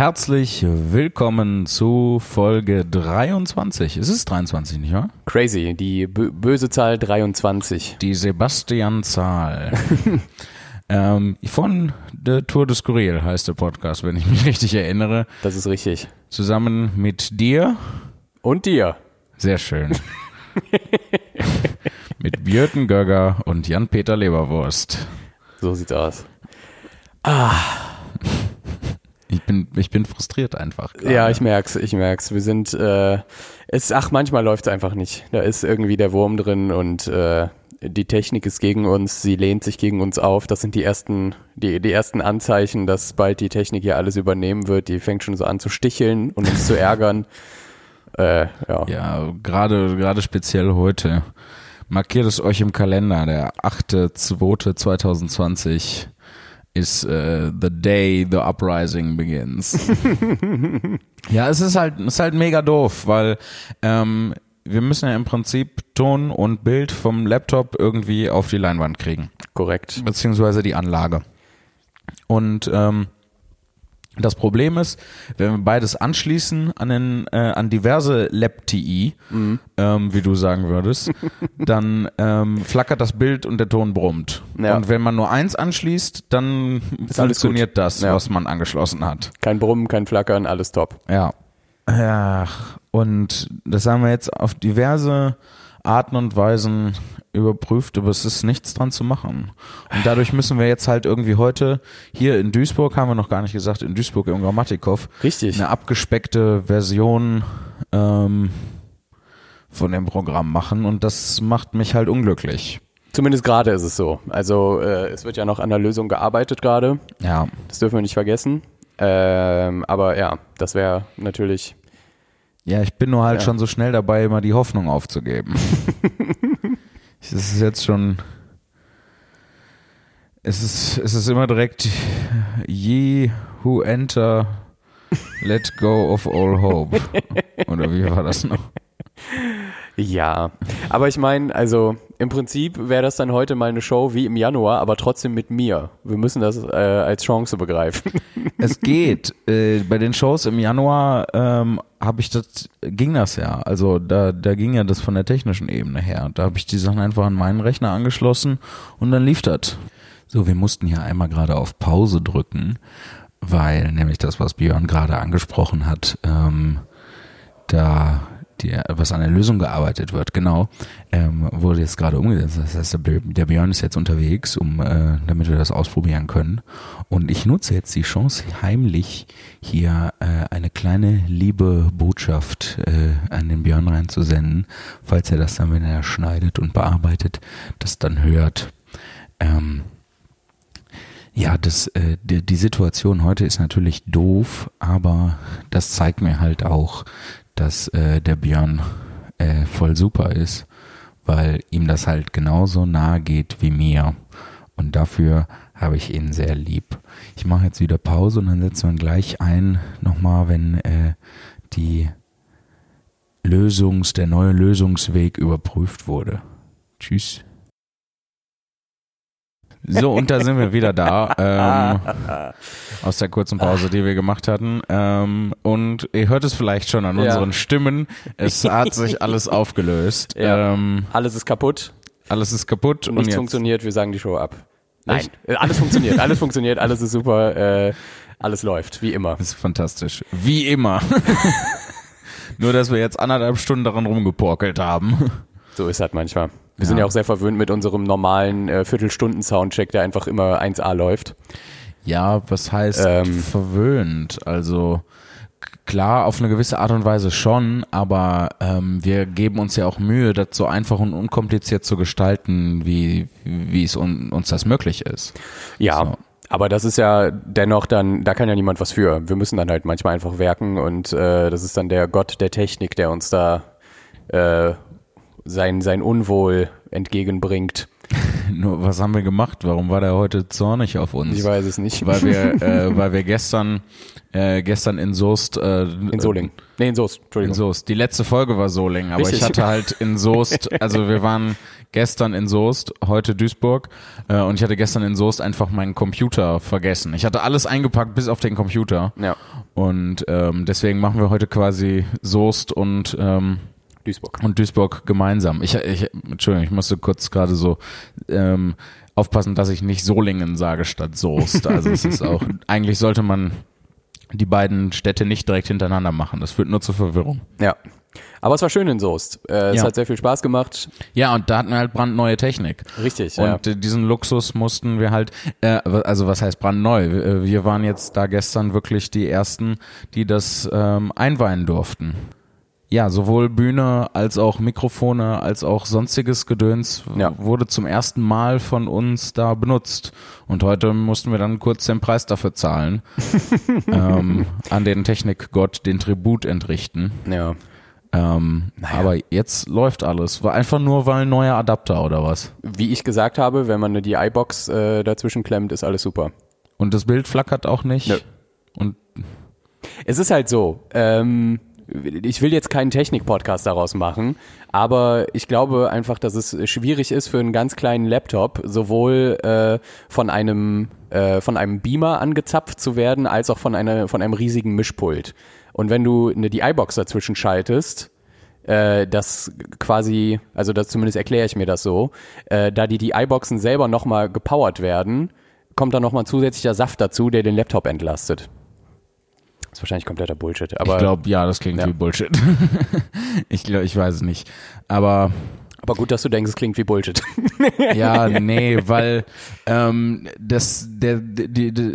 herzlich willkommen zu Folge 23. Es ist 23, nicht wahr? Crazy, die böse Zahl 23. Die Sebastian-Zahl. ähm, von der Tour de Skurril heißt der Podcast, wenn ich mich richtig erinnere. Das ist richtig. Zusammen mit dir. Und dir. Sehr schön. mit Björten Gögger und Jan-Peter Leberwurst. So sieht's aus. Ah. Ich bin, ich bin frustriert einfach. Grade. Ja, ich merk's, ich merk's. Wir sind, äh, es, ach, manchmal läuft's einfach nicht. Da ist irgendwie der Wurm drin und äh, die Technik ist gegen uns, sie lehnt sich gegen uns auf. Das sind die ersten, die, die ersten Anzeichen, dass bald die Technik hier alles übernehmen wird. Die fängt schon so an zu sticheln und uns zu ärgern. Äh, ja, ja gerade, gerade speziell heute. Markiert es euch im Kalender, der 8.2.2020 ist uh, the day the uprising begins. ja, es ist halt, es ist halt mega doof, weil ähm, wir müssen ja im Prinzip Ton und Bild vom Laptop irgendwie auf die Leinwand kriegen. Korrekt. Beziehungsweise die Anlage. Und ähm, das Problem ist, wenn wir beides anschließen an, den, äh, an diverse Lab-TI, mhm. ähm, wie du sagen würdest, dann ähm, flackert das Bild und der Ton brummt. Ja. Und wenn man nur eins anschließt, dann ist funktioniert das, ja. was man angeschlossen hat. Kein Brummen, kein Flackern, alles top. Ja. Ja, und das haben wir jetzt auf diverse Arten und Weisen überprüft, aber es ist nichts dran zu machen. Und dadurch müssen wir jetzt halt irgendwie heute hier in Duisburg, haben wir noch gar nicht gesagt, in Duisburg im Grammatikow, Richtig. eine abgespeckte Version ähm, von dem Programm machen und das macht mich halt unglücklich. Zumindest gerade ist es so. Also äh, es wird ja noch an der Lösung gearbeitet gerade. Ja. Das dürfen wir nicht vergessen. Ähm, aber ja, das wäre natürlich ja, ich bin nur halt ja. schon so schnell dabei, immer die Hoffnung aufzugeben. es ist jetzt schon. Es ist, es ist immer direkt ye who enter, let go of all hope. Oder wie war das noch? Ja, aber ich meine, also im Prinzip wäre das dann heute mal eine Show wie im Januar, aber trotzdem mit mir. Wir müssen das äh, als Chance begreifen. Es geht. Äh, bei den Shows im Januar ähm, habe ich das, ging das ja. Also da, da ging ja das von der technischen Ebene her. Da habe ich die Sachen einfach an meinen Rechner angeschlossen und dann lief das. So, wir mussten hier einmal gerade auf Pause drücken, weil nämlich das, was Björn gerade angesprochen hat, ähm, da die, was an der Lösung gearbeitet wird, genau, ähm, wurde jetzt gerade umgesetzt. Das heißt, der Björn ist jetzt unterwegs, um, äh, damit wir das ausprobieren können. Und ich nutze jetzt die Chance, heimlich hier äh, eine kleine liebe Botschaft äh, an den Björn reinzusenden, falls er das dann, wenn er schneidet und bearbeitet, das dann hört. Ähm, ja, das, äh, die, die Situation heute ist natürlich doof, aber das zeigt mir halt auch, dass äh, der Björn äh, voll super ist, weil ihm das halt genauso nahe geht wie mir. Und dafür habe ich ihn sehr lieb. Ich mache jetzt wieder Pause und dann setzen wir gleich ein, nochmal, wenn äh, die Lösungs, der neue Lösungsweg überprüft wurde. Tschüss. So, und da sind wir wieder da. Ähm, aus der kurzen Pause, die wir gemacht hatten. Ähm, und ihr hört es vielleicht schon an ja. unseren Stimmen. Es hat sich alles aufgelöst. Ja. Ähm, alles ist kaputt. Alles ist kaputt. Und nichts und funktioniert, wir sagen die Show ab. Nein, Echt? Alles funktioniert, alles funktioniert, alles ist super, äh, alles läuft, wie immer. Das ist fantastisch. Wie immer. Nur, dass wir jetzt anderthalb Stunden daran rumgeporkelt haben. So ist halt manchmal. Wir ja. sind ja auch sehr verwöhnt mit unserem normalen äh, Viertelstunden-Soundcheck, der einfach immer 1A läuft. Ja, was heißt ähm, verwöhnt? Also klar, auf eine gewisse Art und Weise schon, aber ähm, wir geben uns ja auch Mühe, das so einfach und unkompliziert zu gestalten, wie, wie es un, uns das möglich ist. Ja. So. Aber das ist ja dennoch dann, da kann ja niemand was für. Wir müssen dann halt manchmal einfach werken und äh, das ist dann der Gott der Technik, der uns da äh, sein, sein Unwohl entgegenbringt. Nur, was haben wir gemacht? Warum war der heute zornig auf uns? Ich weiß es nicht. Weil wir, äh, weil wir gestern, äh, gestern in Soest, äh, in Solingen. Nee, in Soest, Entschuldigung. in Soest. Die letzte Folge war Solingen, aber Richtig. ich hatte halt in Soest, also wir waren gestern in Soest, heute Duisburg, äh, und ich hatte gestern in Soest einfach meinen Computer vergessen. Ich hatte alles eingepackt bis auf den Computer. Ja, Und ähm, deswegen machen wir heute quasi Soest und ähm, Duisburg. und Duisburg gemeinsam. Ich, ich Entschuldigung, ich musste kurz gerade so ähm, aufpassen, dass ich nicht Solingen sage statt Soest. Also es ist auch, eigentlich sollte man die beiden Städte nicht direkt hintereinander machen. Das führt nur zur Verwirrung. Ja. Aber es war schön in Soest. Äh, es Ja. hat sehr viel Spaß gemacht. Ja, und da hatten wir halt brandneue Technik. Richtig, ja. Und äh, diesen Luxus mussten wir halt, äh, also was heißt brandneu? Wir, wir waren jetzt da gestern wirklich die Ersten, die das ähm, einweihen durften. Ja, sowohl Bühne als auch Mikrofone als auch sonstiges Gedöns Ja. wurde zum ersten Mal von uns da benutzt. Und heute mussten wir dann kurz den Preis dafür zahlen. ähm, an den Technikgott den Tribut entrichten. Ja. Ähm, Aber jetzt läuft alles. War einfach nur, weil ein neuer Adapter oder was? Wie ich gesagt habe, wenn man eine DI-Box äh, dazwischen klemmt, ist alles super. Und das Bild flackert auch nicht. Nö. Und Es ist halt so, ähm, ich will jetzt keinen Technik-Podcast daraus machen, aber ich glaube einfach, dass es schwierig ist für einen ganz kleinen Laptop sowohl äh, von einem äh, von einem Beamer angezapft zu werden, als auch von einer von einem riesigen Mischpult. Und wenn du eine DI-Box dazwischen schaltest, äh, das quasi, also das zumindest erkläre ich mir das so, äh, da die DI-Boxen selber nochmal gepowert werden, kommt dann nochmal zusätzlicher Saft dazu, der den Laptop entlastet. Das ist wahrscheinlich kompletter Bullshit, aber ich glaube, ja, das klingt Ja. wie Bullshit. ich glaube, ich weiß es nicht. Aber Aber gut, dass du denkst, es klingt wie Bullshit. ja, nee, weil ähm, das, der, die, die,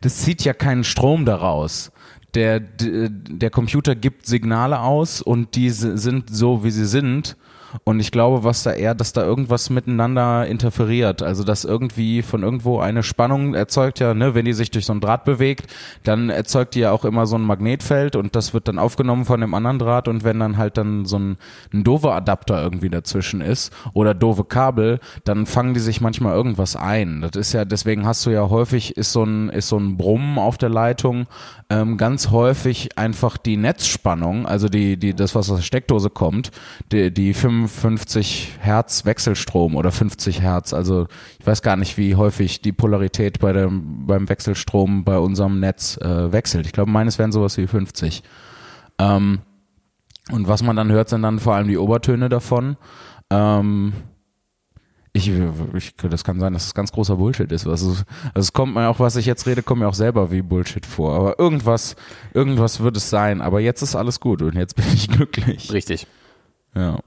das zieht ja keinen Strom daraus. Der, der der Computer gibt Signale aus und diese sind so, wie sie sind. Und ich glaube, was da eher, dass da irgendwas miteinander interferiert. Also, dass irgendwie von irgendwo eine Spannung erzeugt ja, ne, wenn die sich durch so ein Draht bewegt, dann erzeugt die ja auch immer so ein Magnetfeld und das wird dann aufgenommen von dem anderen Draht und wenn dann halt dann so ein, ein doofer Adapter irgendwie dazwischen ist oder doofe Kabel, dann fangen die sich manchmal irgendwas ein. Das ist ja, deswegen hast du ja häufig, ist so ein, ist so ein Brummen auf der Leitung, ähm, ganz häufig einfach die Netzspannung, also die, die, das, was aus der Steckdose kommt, die, die 55 Hertz Wechselstrom oder 50 Hertz, also ich weiß gar nicht, wie häufig die Polarität bei dem, beim Wechselstrom bei unserem Netz äh, wechselt. Ich glaube, meines wären sowas wie 50. Ähm, und was man dann hört, sind dann vor allem die Obertöne davon. Ähm, ich, ich, das kann sein, dass es ganz großer Bullshit ist. Also, also es kommt mir auch, was ich jetzt rede, kommt mir auch selber wie Bullshit vor. Aber irgendwas, irgendwas wird es sein. Aber jetzt ist alles gut und jetzt bin ich glücklich. Richtig. Ja.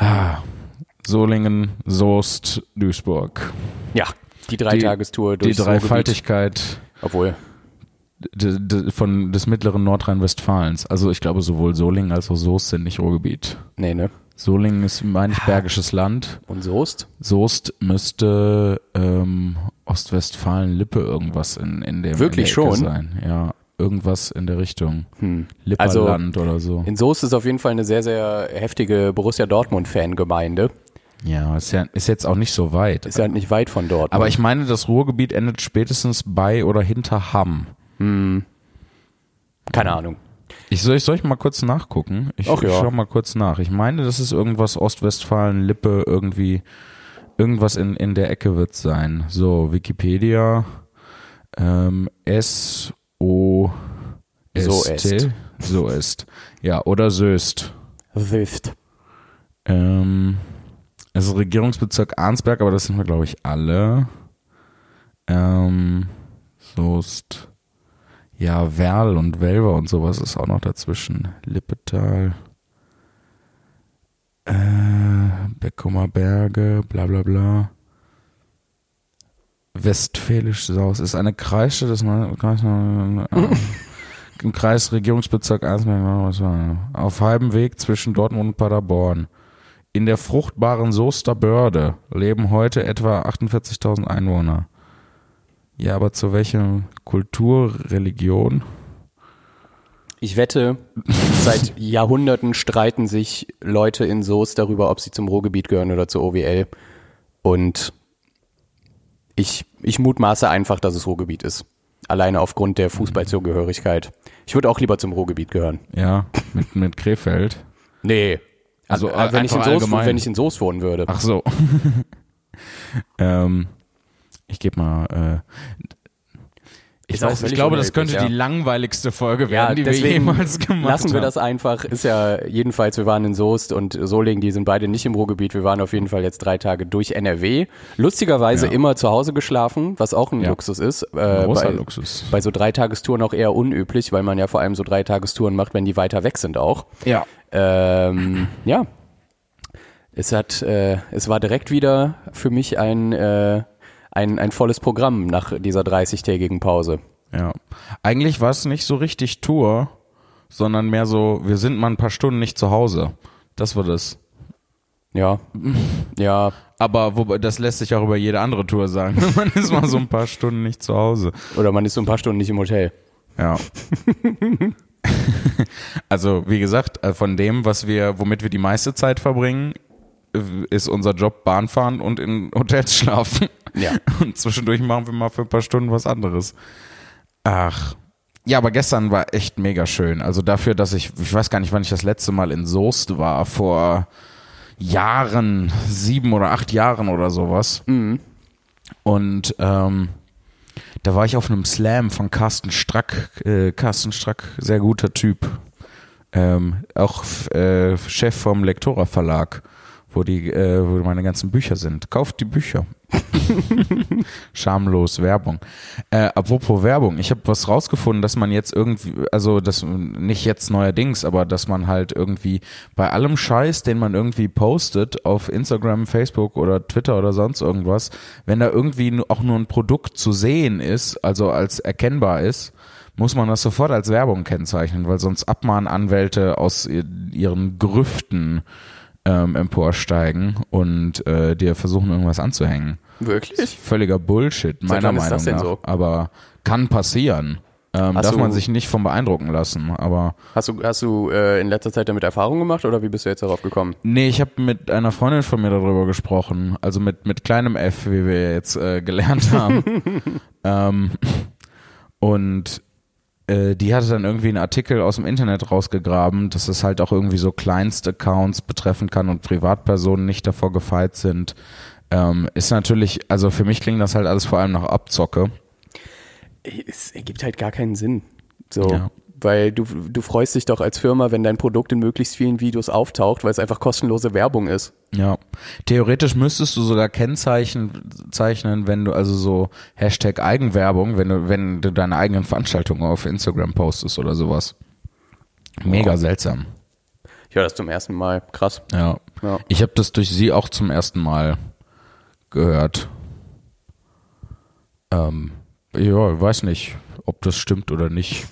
Ah, Solingen, Soest, Duisburg. Ja, die Dreitagestour Die durch Dreifaltigkeit Obwohl, von des mittleren Nordrhein-Westfalens. Also ich glaube, sowohl Solingen als auch Soest sind nicht Ruhrgebiet. nee, ne? Solingen ist, meine ich, bergisches Land. Und Soest? Soest müsste ähm, Ostwestfalen-Lippe irgendwas in, in dem Wirklich in schon? sein. Ja, irgendwas in der Richtung. Hm. Also, Lipperland oder so. In Soest ist auf jeden Fall eine sehr, sehr heftige Borussia Dortmund-Fangemeinde. Ja, ist ja, ist jetzt auch nicht so weit. Ist halt nicht weit von dort. Aber ich meine, das Ruhrgebiet endet spätestens bei oder hinter Hamm. Keine Ahnung. Ich soll, ich soll ich mal kurz nachgucken? Ich, Ach ja. ich schau mal kurz nach. Ich meine, das ist irgendwas Ostwestfalen, Lippe, irgendwie, irgendwas in, in der Ecke wird sein. So, Wikipedia, ähm, S, O, So T. est. So ist. Ja, oder Söst. Soest. Ähm, es ist Regierungsbezirk Arnsberg, aber das sind wir, glaube ich, alle. Ähm, Soest. Ja, Werl und Welver und sowas ist auch noch dazwischen. Lippetal. Äh, Beckumer Berge, bla bla bla. Westfälisch Saus ist eine Kreisstadt des Kreis, äh, im Kreis Regierungsbezirk war, auf halbem Weg zwischen Dortmund und Paderborn. In der fruchtbaren Soester Börde leben heute etwa 48.000 Einwohner. Ja, aber zu welcher Kultur, Religion? Ich wette, seit Jahrhunderten streiten sich Leute in Soest darüber, ob sie zum Ruhrgebiet gehören oder zur OWL. Und ich, ich mutmaße einfach, dass es Ruhrgebiet ist. Alleine aufgrund der Fußballzugehörigkeit. Ich würde auch lieber zum Ruhrgebiet gehören. Ja, mit, mit Krefeld. Nee. Also, Also, wenn, ich in Soest, allgemein. wenn ich in Soest wohnen würde. Ach so. ähm, ich gebe mal. Äh, ich, weiß, ich glaube, das könnte unerheblich, die langweiligste Folge Ja, werden, die deswegen wir jemals gemacht lassen wir haben. das einfach. Ist ja jedenfalls, wir waren in Soest und Solingen, die sind beide nicht im Ruhrgebiet. Wir waren auf jeden Fall jetzt drei Tage durch NRW. Lustigerweise Ja. immer zu Hause geschlafen, was auch ein Ja. Luxus ist. Äh, Großer bei, Luxus. bei so Dreitagestouren auch eher unüblich, weil man ja vor allem so Dreitagestouren macht, wenn die weiter weg sind auch. Ja. Ähm, ja. Es hat, äh, es war direkt wieder für mich ein, äh, ein, ein volles Programm nach dieser 30-tägigen Pause. Ja. Eigentlich war es nicht so richtig Tour, sondern mehr so, wir sind mal ein paar Stunden nicht zu Hause. Das war das. Ja. Ja. Aber wobei, das lässt sich auch über jede andere Tour sagen. Man ist mal so ein paar Stunden nicht zu Hause. Oder man ist so ein paar Stunden nicht im Hotel. Ja. also, wie gesagt, äh, von dem, was wir, womit wir die meiste Zeit verbringen, ist unser Job Bahnfahren und in Hotels schlafen. Ja. Und zwischendurch machen wir mal für ein paar Stunden was anderes. Ach. Ja, aber gestern war echt mega schön. Also dafür, dass ich, ich weiß gar nicht, wann ich das letzte Mal in Soest war, vor Jahren, sieben oder acht Jahren oder sowas. Und ähm, da war ich auf einem Slam von Carsten Strack. Äh, Carsten Strack, sehr guter Typ. Ähm, auch äh, Chef vom Lektora Verlag, wo die, äh, wo meine ganzen Bücher sind. Kauft die Bücher. Schamlos Werbung. Äh, apropos Werbung, ich habe was rausgefunden, dass man jetzt irgendwie, also das nicht jetzt neuerdings, aber dass man halt irgendwie bei allem Scheiß, den man irgendwie postet auf Instagram, Facebook oder Twitter oder sonst irgendwas, wenn da irgendwie auch nur ein Produkt zu sehen ist, also als erkennbar ist, muss man das sofort als Werbung kennzeichnen, weil sonst Abmahnanwälte aus i- ihren Grüften ähm, emporsteigen und äh, dir versuchen irgendwas anzuhängen. Wirklich? Völliger Bullshit, meiner Meinung nach. so? Aber kann passieren. Ähm, darf man du- sich nicht von beeindrucken lassen. Aber Hast du, hast du äh, in letzter Zeit damit Erfahrung gemacht oder wie bist du jetzt darauf gekommen? nee, ich habe mit einer Freundin von mir darüber gesprochen. Also mit, mit kleinem F, wie wir jetzt äh, gelernt haben. ähm, und äh, die hatte dann irgendwie einen Artikel aus dem Internet rausgegraben, dass es halt auch irgendwie so Kleinst-Accounts betreffen kann und Privatpersonen nicht davor gefeit sind. Ähm, ist natürlich, also für mich klingt das halt alles vor allem nach Abzocke. Es ergibt halt gar keinen Sinn. So. Ja. Weil du, du freust dich doch als Firma, wenn dein Produkt in möglichst vielen Videos auftaucht, weil es einfach kostenlose Werbung ist. Ja, theoretisch müsstest du sogar Kennzeichen zeichnen, wenn du also so Hashtag Eigenwerbung, wenn du wenn du deine eigenen Veranstaltungen auf Instagram postest oder sowas. Mega seltsam. Ich höre das zum ersten Mal. Krass. Ja, Ja. ich habe das durch sie auch zum ersten Mal gehört. Ähm, ja, weiß nicht, ob das stimmt oder nicht.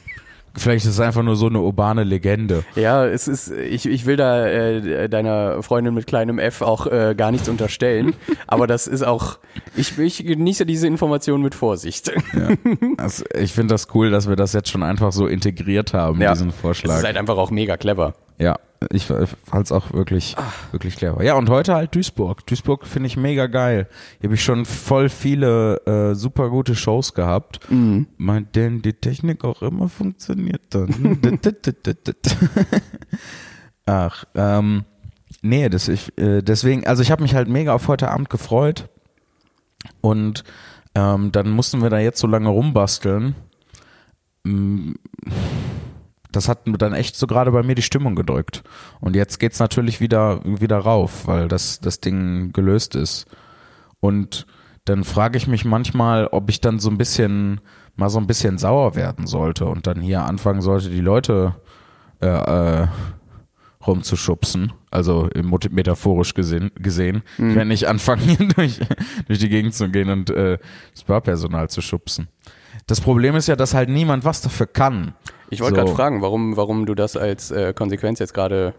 Vielleicht ist es einfach nur so eine urbane Legende. Ja, es ist, ich, ich will da äh, deiner Freundin mit kleinem F auch äh, gar nichts unterstellen, aber das ist auch, ich, ich genieße diese Information mit Vorsicht. Also ich finde das cool, dass wir das jetzt schon einfach so integriert haben, diesen Es Vorschlag. ist halt einfach auch mega clever. Ja, ich fand es auch wirklich, wirklich clever. Ja, und heute halt Duisburg. Duisburg finde ich mega geil. Hier habe ich schon voll viele äh, super gute Shows gehabt. Meint denn die Technik auch immer funktioniert dann? Ach, ähm, nee, das ich, äh, deswegen, also ich habe mich halt mega auf heute Abend gefreut. Und ähm, dann mussten wir da jetzt so lange rumbasteln. Mm, Das hat dann echt so gerade bei mir die Stimmung gedrückt. Und jetzt geht's natürlich wieder, wieder rauf, weil das, das Ding gelöst ist. Und dann frage ich mich manchmal, ob ich dann so ein bisschen, mal so ein bisschen sauer werden sollte und dann hier anfangen sollte, die Leute äh, äh, rumzuschubsen. Also metaphorisch gesehen. gesehen. Ich werde nicht anfangen, hier durch, durch die Gegend zu gehen und äh, das Barpersonal zu schubsen. Das Problem ist ja, dass halt niemand was dafür kann. Ich wollte So. gerade fragen, warum, warum du das als äh, Konsequenz jetzt gerade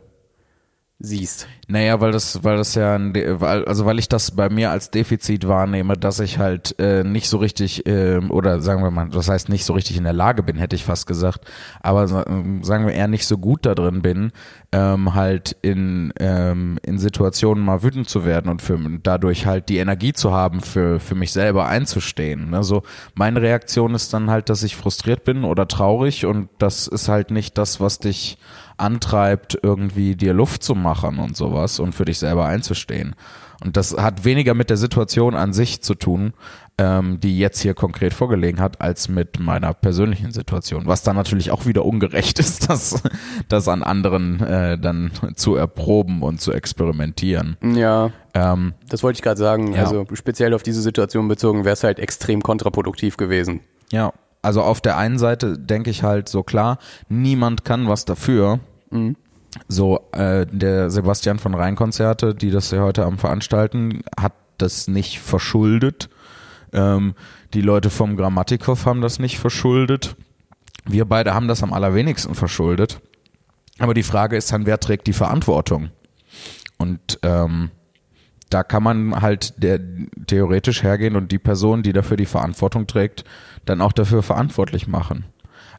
siehst. Naja, weil das, weil das ja, weil, also weil ich das bei mir als Defizit wahrnehme, dass ich halt äh, nicht so richtig, ähm, oder sagen wir mal, das heißt nicht so richtig in der Lage bin, hätte ich fast gesagt, aber ähm, sagen wir eher nicht so gut da drin bin, ähm, halt in, ähm, in Situationen mal wütend zu werden und für, dadurch halt die Energie zu haben, für, für mich selber einzustehen. Also meine Reaktion ist dann halt, dass ich frustriert bin oder traurig und das ist halt nicht das, was dich antreibt, irgendwie dir Luft zu machen und sowas und für dich selber einzustehen. Und das hat weniger mit der Situation an sich zu tun, ähm, die jetzt hier konkret vorgelegen hat, als mit meiner persönlichen Situation. Was dann natürlich auch wieder ungerecht ist, das, das an anderen äh, dann zu erproben und zu experimentieren. Ja, Ähm, das wollte ich gerade sagen. Ja. Also speziell auf diese Situation bezogen wäre es halt extrem kontraproduktiv gewesen. Ja, also auf der einen Seite denke ich halt so klar, niemand kann was dafür. So, äh, der Sebastian von Rhein Konzerte, die das ja heute am veranstalten, hat das nicht verschuldet. Ähm, die Leute vom Grammatikhof haben das nicht verschuldet. Wir beide haben das am allerwenigsten verschuldet. Aber die Frage ist dann, wer trägt die Verantwortung? Und ähm, da kann man halt der, theoretisch hergehen und die Person, die dafür die Verantwortung trägt, dann auch dafür verantwortlich machen.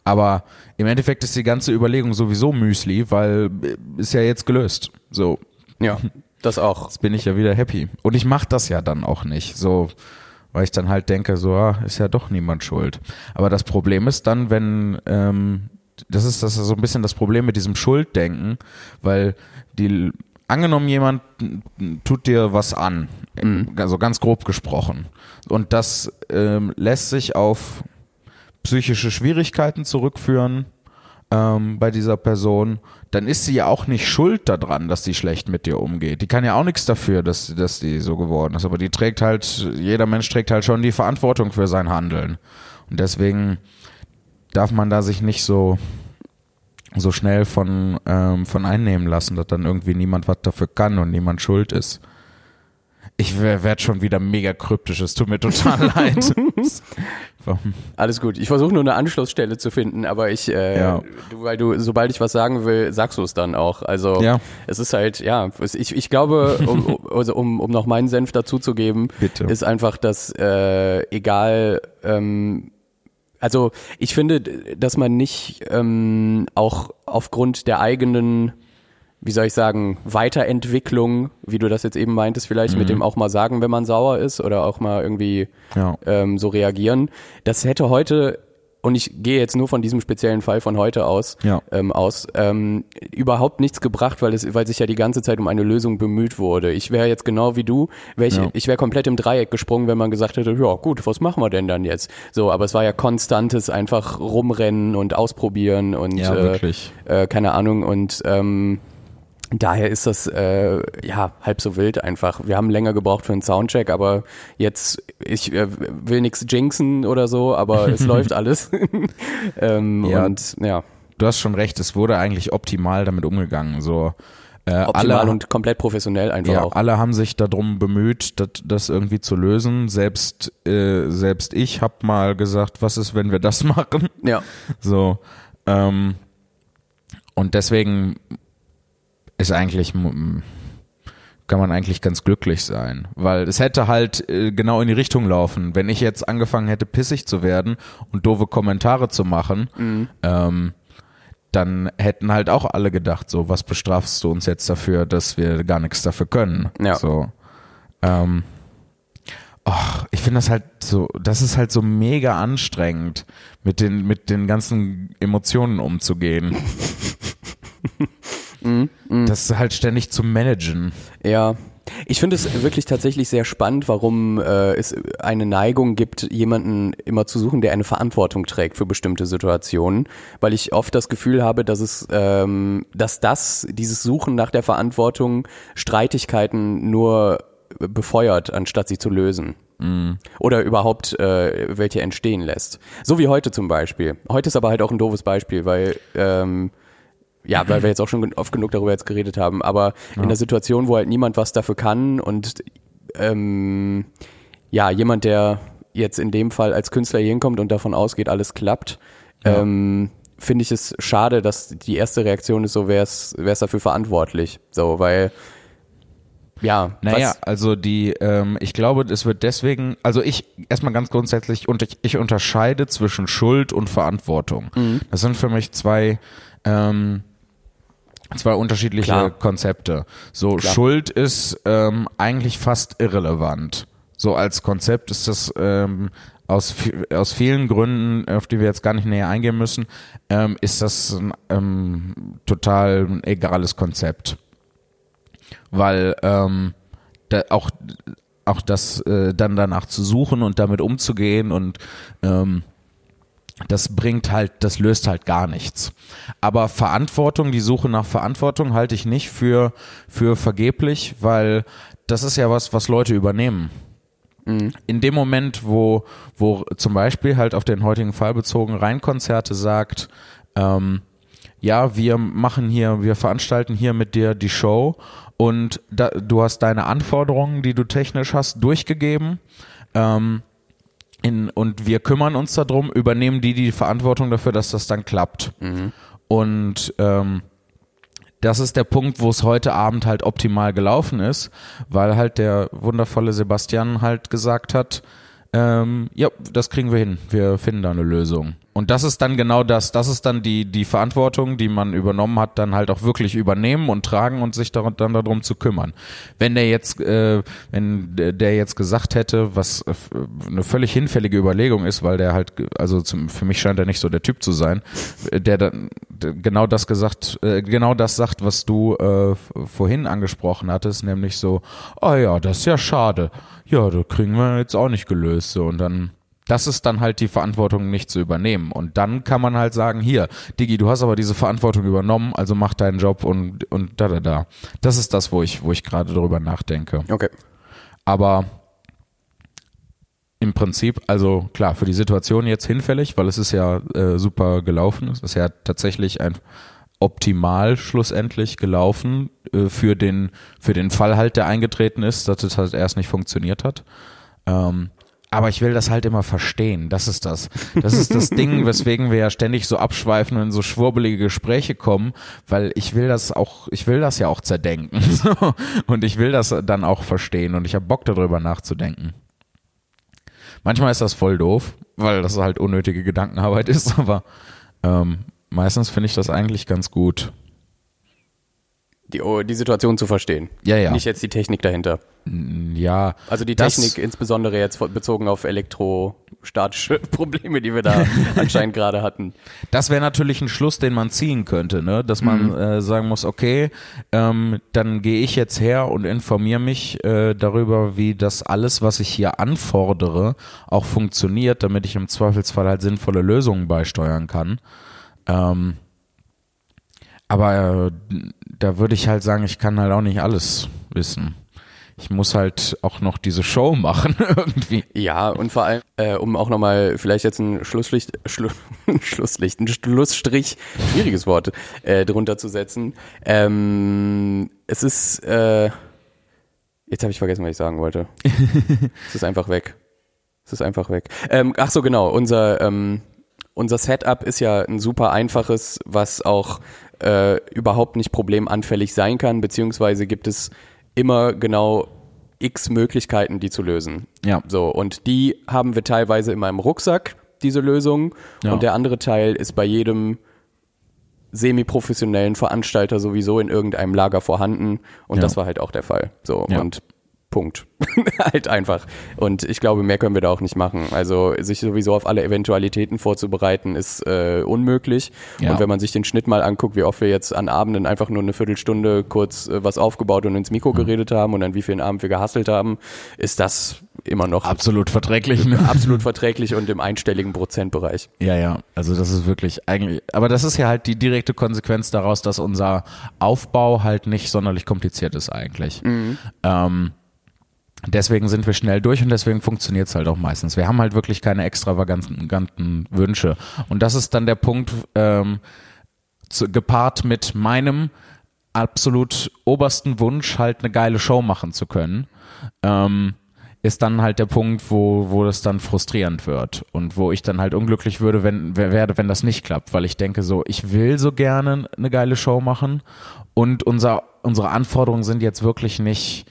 Aber im Endeffekt ist die ganze Überlegung sowieso Müsli, weil äh, ist ja jetzt gelöst. So, Ja, das auch. jetzt bin ich ja wieder happy. Und ich mache das ja dann auch nicht. So, weil ich dann halt denke, so, ah, ist ja doch niemand schuld. Aber das Problem ist dann, wenn, ähm, das ist das ist so ein bisschen das Problem mit diesem Schulddenken, weil die, angenommen jemand tut dir was an, also ganz grob gesprochen, und das ähm, lässt sich auf psychische Schwierigkeiten zurückführen ähm, bei dieser Person, dann ist sie ja auch nicht schuld daran, dass die schlecht mit dir umgeht. Die kann ja auch nichts dafür, dass, dass die so geworden ist. Aber die trägt halt, jeder Mensch trägt halt schon die Verantwortung für sein Handeln. Und deswegen darf man da sich nicht so, so schnell von, ähm, von einnehmen lassen, dass dann irgendwie niemand was dafür kann und niemand schuld ist. Ich werde schon wieder mega kryptisch, es tut mir total leid. Alles gut. Ich versuche nur eine Anschlussstelle zu finden, aber ich, äh, Ja. du, weil du, sobald ich was sagen will, sagst du es dann auch. Also Ja. es ist halt, ja, ich, ich glaube, um, um- also um, um noch meinen Senf dazuzugeben, Bitte. ist einfach, dass äh, egal, ähm, also ich finde, dass man nicht ähm, auch aufgrund der eigenen wie soll ich sagen, Weiterentwicklung, wie du das jetzt eben meintest, vielleicht mit dem auch mal sagen, wenn man sauer ist oder auch mal irgendwie Ja. ähm, so reagieren. Das hätte heute, und ich gehe jetzt nur von diesem speziellen Fall von heute aus, Ja. ähm, aus, ähm, überhaupt nichts gebracht, weil es, weil sich ja die ganze Zeit um eine Lösung bemüht wurde. Ich wäre jetzt genau wie du, wär ich, Ja. ich wäre komplett im Dreieck gesprungen, wenn man gesagt hätte, ja gut, was machen wir denn dann jetzt? So, aber es war ja konstantes einfach rumrennen und ausprobieren und äh, äh, keine Ahnung und ähm, Daher ist das äh, ja halb so wild einfach. Wir haben länger gebraucht für einen Soundcheck, aber jetzt ich äh, will nichts jinxen oder so, aber es läuft alles. ähm, Ja. Und ja, Du hast schon recht, es wurde eigentlich optimal damit umgegangen. So, äh, optimal alle, und komplett professionell einfach ja, auch. alle haben sich darum bemüht, das, das irgendwie zu lösen. Selbst, äh, selbst ich habe mal gesagt, was ist, wenn wir das machen? Ja, So, ähm, und deswegen ist eigentlich kann man eigentlich ganz glücklich sein, weil es hätte halt äh, genau in die Richtung laufen. Wenn ich jetzt angefangen hätte, pissig zu werden und doofe Kommentare zu machen, Mhm. ähm, dann hätten halt auch alle gedacht, so, was bestrafst du uns jetzt dafür, dass wir gar nichts dafür können? Ja. So, ähm, Och, ich finde das halt so, das ist halt so mega anstrengend, mit den, mit den ganzen Emotionen umzugehen. Das ist halt ständig zu managen. ja. Ich finde es wirklich tatsächlich sehr spannend, warum äh, es eine Neigung gibt, jemanden immer zu suchen, der eine Verantwortung trägt für bestimmte Situationen, weil ich oft das Gefühl habe, dass es, ähm, dass das, dieses Suchen nach der Verantwortung Streitigkeiten nur befeuert, anstatt sie zu lösen. Oder überhaupt äh, welche entstehen lässt. So wie heute zum Beispiel. Heute ist aber halt auch ein doofes Beispiel, weil ähm, ja, weil wir jetzt auch schon oft genug darüber jetzt geredet haben, aber in der Situation, wo halt niemand was dafür kann und ähm, ja, jemand, der jetzt in dem Fall als Künstler hier hinkommt und davon ausgeht, alles klappt, Ja. ähm, finde ich es schade, dass die erste Reaktion ist so, wer ist, wer ist dafür verantwortlich? So, weil ja, naja, also die, ähm, ich glaube, es wird deswegen, also ich erstmal ganz grundsätzlich und ich, ich unterscheide zwischen Schuld und Verantwortung. Mhm. Das sind für mich zwei ähm, zwei unterschiedliche Klar. Konzepte. So Klar. Schuld ist ähm, eigentlich fast irrelevant. So als Konzept ist das ähm, aus, aus vielen Gründen, auf die wir jetzt gar nicht näher eingehen müssen, ähm, ist das ein ähm, total egales Konzept. Weil ähm, da auch, auch das äh, dann danach zu suchen und damit umzugehen und ähm, das bringt halt, das löst halt gar nichts. Aber Verantwortung, die Suche nach Verantwortung halte ich nicht für, für vergeblich, weil das ist ja was, was Leute übernehmen. Mhm. In dem Moment, wo, wo zum Beispiel halt auf den heutigen Fall bezogen Rheinkonzerte sagt, ähm, ja, wir machen hier, wir veranstalten hier mit dir die Show und da, du hast deine Anforderungen, die du technisch hast, durchgegeben. Ähm, in, und wir kümmern uns darum, übernehmen die die Verantwortung dafür, dass das dann klappt. Mhm. Und ähm, das ist der Punkt, wo es heute Abend halt optimal gelaufen ist, weil halt der wundervolle Sebastian halt gesagt hat, ähm, ja, das kriegen wir hin, wir finden da eine Lösung. Und das ist dann genau das, das ist dann die, die Verantwortung, die man übernommen hat, dann halt auch wirklich übernehmen und tragen und sich dann darum zu kümmern. Wenn der jetzt, äh, wenn der jetzt gesagt hätte, was äh, eine völlig hinfällige Überlegung ist, weil der halt, also zum, für mich scheint er nicht so der Typ zu sein, der dann genau das gesagt, äh, genau das sagt, was du äh, vorhin angesprochen hattest, nämlich so, oh ja, das ist ja schade. Ja, da kriegen wir jetzt auch nicht gelöst. So, und dann das ist dann halt die Verantwortung nicht zu übernehmen. Und dann kann man halt sagen, hier, Digi, du hast aber diese Verantwortung übernommen, also mach deinen Job und, und da, da, da. Das ist das, wo ich, wo ich gerade drüber nachdenke. Okay. Aber im Prinzip, also klar, für die Situation jetzt hinfällig, weil es ist ja äh, super gelaufen. Es ist ja tatsächlich ein optimal schlussendlich gelaufen äh, für den für den Fall halt, der eingetreten ist, dass es halt erst nicht funktioniert hat. Ähm, aber ich will das halt immer verstehen. Das ist das. Das ist das Ding, weswegen wir ja ständig so abschweifen und in so schwurbelige Gespräche kommen, weil ich will das auch, ich will das ja auch zerdenken. und ich will das dann auch verstehen und ich habe Bock darüber nachzudenken. Manchmal ist das voll doof, weil das halt unnötige Gedankenarbeit ist, aber ähm, meistens finde ich das eigentlich ganz gut die, oh, die Situation zu verstehen. Ja, ja. Nicht jetzt die Technik dahinter. Ja. Also die Technik insbesondere jetzt bezogen auf elektrostatische Probleme, die wir da anscheinend gerade hatten. Das wäre natürlich ein Schluss, den man ziehen könnte, ne? Dass man mhm. äh, sagen muss, okay, ähm, dann gehe ich jetzt her und informiere mich äh, darüber, wie das alles, was ich hier anfordere, auch funktioniert, damit ich im Zweifelsfall halt sinnvolle Lösungen beisteuern kann. Ähm, aber äh, da würde ich halt sagen, ich kann halt auch nicht alles wissen. Ich muss halt auch noch diese Show machen irgendwie. Ja, und vor allem, äh, um auch nochmal vielleicht jetzt ein Schlusslicht, Schlu Schlusslicht, ein Schlussstrich, schwieriges Wort, äh, drunter zu setzen. Ähm, es ist, äh, jetzt habe ich vergessen, was ich sagen wollte. es ist einfach weg. Es ist einfach weg. Ähm, ach so, genau, unser, ähm, unser Setup ist ja ein super einfaches, was auch äh, überhaupt nicht problemanfällig sein kann, beziehungsweise gibt es immer genau x Möglichkeiten, die zu lösen. Ja. So, und die haben wir teilweise in meinem Rucksack, diese Lösung. Ja. Und der andere Teil ist bei jedem semi-professionellen Veranstalter sowieso in irgendeinem Lager vorhanden. Und ja. das war halt auch der Fall. So, ja. und Punkt. halt einfach. Und ich glaube, mehr können wir da auch nicht machen. Also sich sowieso auf alle Eventualitäten vorzubereiten, ist äh, unmöglich. Ja. Und wenn man sich den Schnitt mal anguckt, wie oft wir jetzt an Abenden einfach nur eine Viertelstunde kurz äh, was aufgebaut und ins Mikro mhm. geredet haben und an wie vielen Abend wir gehasselt haben, ist das immer noch absolut verträglich. Ne? Absolut verträglich und im einstelligen Prozentbereich. Ja, ja. Also das ist wirklich eigentlich, aber das ist ja halt die direkte Konsequenz daraus, dass unser Aufbau halt nicht sonderlich kompliziert ist eigentlich. Mhm. Ähm, Deswegen sind wir schnell durch und deswegen funktioniert es halt auch meistens. Wir haben halt wirklich keine extravaganten Wünsche. Und das ist dann der Punkt, ähm, zu, gepaart mit meinem absolut obersten Wunsch, halt eine geile Show machen zu können. Ähm, ist dann halt der Punkt, wo, wo das dann frustrierend wird und wo ich dann halt unglücklich würde, wenn, werde, wenn das nicht klappt, weil ich denke so, ich will so gerne eine geile Show machen und unser, unsere Anforderungen sind jetzt wirklich nicht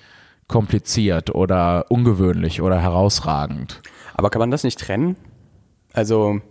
kompliziert oder ungewöhnlich oder herausragend. Aber kann man das nicht trennen? Also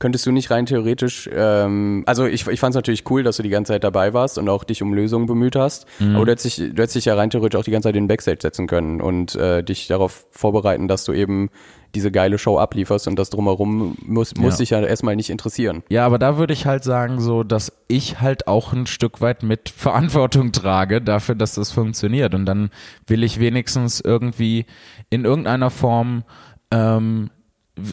könntest du nicht rein theoretisch, ähm, also ich, ich fand es natürlich cool, dass du die ganze Zeit dabei warst und auch dich um Lösungen bemüht hast, mhm. aber du hättest, dich, du hättest dich ja rein theoretisch auch die ganze Zeit in den Backstage setzen können und äh, dich darauf vorbereiten, dass du eben diese geile Show ablieferst und das drumherum muss, muss ja. dich ja erstmal nicht interessieren. Ja, aber da würde ich halt sagen, so, dass ich halt auch ein Stück weit mit Verantwortung trage dafür, dass das funktioniert. Und dann will ich wenigstens irgendwie in irgendeiner Form ähm,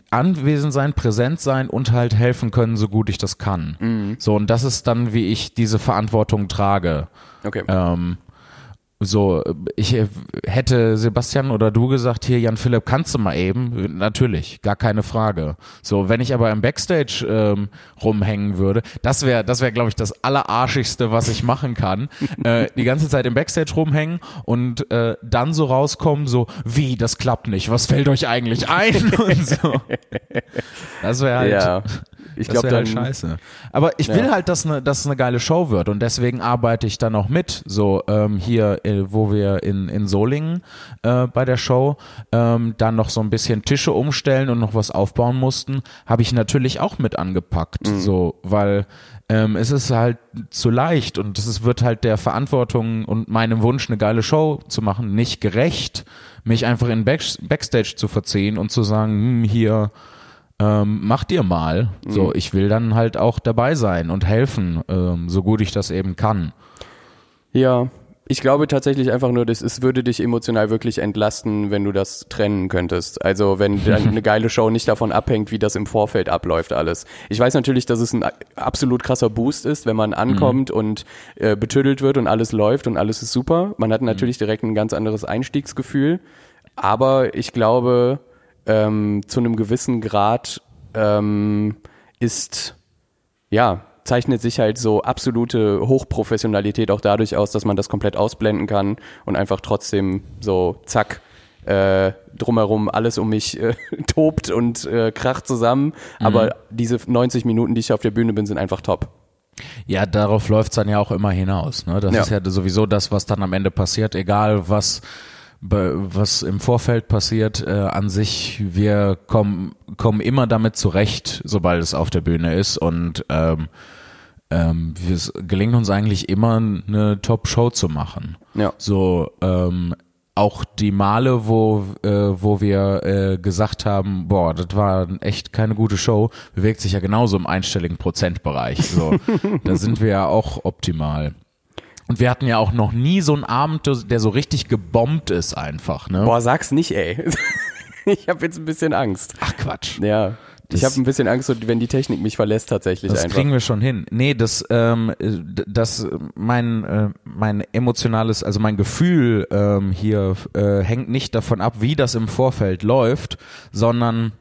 anwesend sein, präsent sein und halt helfen können, so gut ich das kann. Mhm. So, und das ist dann, wie ich diese Verantwortung trage. Okay. Ähm, so, ich hätte Sebastian oder du gesagt, hier Jan Philipp, kannst du mal eben? Natürlich, gar keine Frage. So, wenn ich aber im Backstage ähm, rumhängen würde, das wäre, das wäre, glaube ich, das allerarschigste, was ich machen kann. äh, die ganze Zeit im Backstage rumhängen und äh, dann so rauskommen, so, wie, das klappt nicht, was fällt euch eigentlich ein? und so. Das wäre halt. Ja. Ich glaube, halt scheiße. Aber ich will ja. halt, dass eine, dass eine geile Show wird und deswegen arbeite ich dann auch mit. So ähm, hier, äh, wo wir in in Solingen äh, bei der Show ähm, dann noch so ein bisschen Tische umstellen und noch was aufbauen mussten, habe ich natürlich auch mit angepackt. Mhm. So, weil ähm, es ist halt zu leicht und es wird halt der Verantwortung und meinem Wunsch, eine geile Show zu machen, nicht gerecht, mich einfach in Back Backstage zu verziehen und zu sagen, hm, hier ähm, mach dir mal. Mhm. So, ich will dann halt auch dabei sein und helfen, ähm, so gut ich das eben kann. Ja, ich glaube tatsächlich einfach nur, dass es würde dich emotional wirklich entlasten, wenn du das trennen könntest. Also wenn eine geile Show nicht davon abhängt, wie das im Vorfeld abläuft alles. Ich weiß natürlich, dass es ein absolut krasser Boost ist, wenn man ankommt mhm. und äh, betüdelt wird und alles läuft und alles ist super. Man hat natürlich mhm. direkt ein ganz anderes Einstiegsgefühl. Aber ich glaube, ähm, zu einem gewissen Grad ähm, ist, ja, zeichnet sich halt so absolute Hochprofessionalität auch dadurch aus, dass man das komplett ausblenden kann und einfach trotzdem so zack äh, drumherum alles um mich äh, tobt und äh, kracht zusammen. Mhm. Aber diese 90 Minuten, die ich auf der Bühne bin, sind einfach top. Ja, darauf läuft's dann ja auch immer hinaus. Ne? Das ja. ist ja sowieso das, was dann am Ende passiert, egal was was im Vorfeld passiert, äh, an sich, wir kommen, kommen immer damit zurecht, sobald es auf der Bühne ist und ähm, ähm, es gelingt uns eigentlich immer eine Top-Show zu machen. Ja. So, ähm, auch die Male, wo, äh, wo wir äh, gesagt haben, boah, das war echt keine gute Show, bewegt sich ja genauso im einstelligen Prozentbereich. So, da sind wir ja auch optimal. Und wir hatten ja auch noch nie so einen Abend, der so richtig gebombt ist einfach, ne? Boah, sag's nicht, ey. ich habe jetzt ein bisschen Angst. Ach Quatsch. Ja. Das, ich habe ein bisschen Angst, wenn die Technik mich verlässt tatsächlich das einfach. kriegen wir schon hin. Nee, das, ähm, das mein, äh, mein emotionales, also mein Gefühl ähm, hier äh, hängt nicht davon ab, wie das im Vorfeld läuft, sondern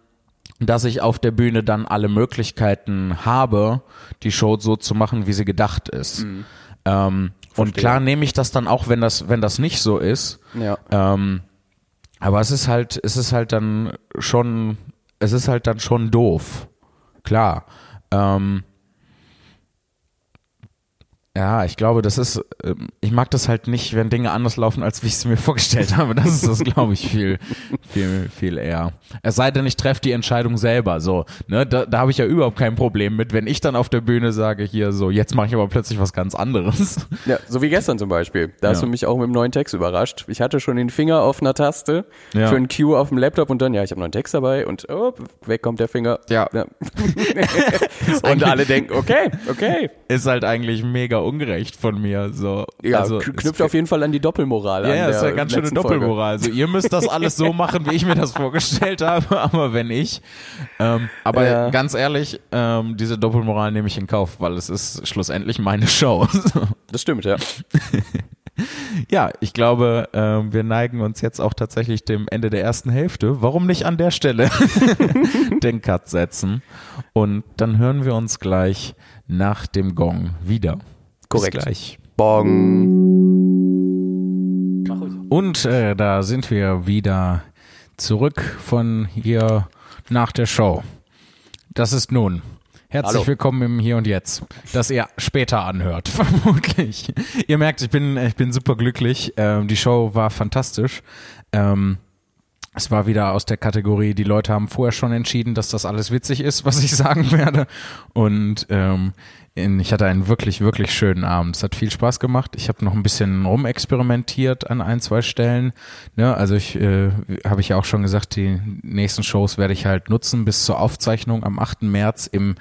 dass ich auf der Bühne dann alle Möglichkeiten habe, die Show so zu machen, wie sie gedacht ist. Mhm. Ähm, und klar nehme ich das dann auch, wenn das, wenn das nicht so ist. Ja. Ähm, aber es ist halt, es ist halt dann schon, es ist halt dann schon doof. Klar. Ähm, ja, ich glaube, das ist, ähm, ich mag das halt nicht, wenn Dinge anders laufen, als wie ich es mir vorgestellt habe. Das ist das, glaube ich, viel, viel, viel eher. Es sei denn, ich treffe die Entscheidung selber. So, ne, da, da habe ich ja überhaupt kein Problem mit, wenn ich dann auf der Bühne sage, hier so, jetzt mache ich aber plötzlich was ganz anderes. Ja, so wie gestern zum Beispiel. Da ja. hast du mich auch mit dem neuen Text überrascht. Ich hatte schon den Finger auf einer Taste ja. für ein Cue auf dem Laptop und dann, ja, ich habe noch einen Text dabei und oh, weg kommt der Finger. Ja. ja. und alle denken, okay, okay. Ist halt eigentlich mega ungerecht von mir. So. Ja, also, knüpft auf jeden Fall an die Doppelmoral ja, an. Ja, ist ja ganz schöne Doppelmoral. Also ihr müsst das alles so machen, wie ich mir das vorgestellt habe, aber wenn ich. Ähm, aber ja. ganz ehrlich, ähm, diese Doppelmoral nehme ich in Kauf, weil es ist schlussendlich meine Show. das stimmt, ja. Ja, ich glaube, äh, wir neigen uns jetzt auch tatsächlich dem Ende der ersten Hälfte. Warum nicht an der Stelle den Cut setzen? Und dann hören wir uns gleich nach dem Gong wieder. Korrekt. Bis gleich. Bong. Und äh, da sind wir wieder zurück von hier nach der Show. Das ist nun. Herzlich Hallo. willkommen im Hier und Jetzt, das ihr später anhört, vermutlich. Ihr merkt, ich bin, ich bin super glücklich. Ähm, die Show war fantastisch. Ähm, es war wieder aus der Kategorie, die Leute haben vorher schon entschieden, dass das alles witzig ist, was ich sagen werde. Und ähm, ich hatte einen wirklich, wirklich schönen Abend. Es hat viel Spaß gemacht. Ich habe noch ein bisschen rumexperimentiert an ein, zwei Stellen. Ne, also ich äh, habe ich ja auch schon gesagt, die nächsten Shows werde ich halt nutzen bis zur Aufzeichnung am 8. März im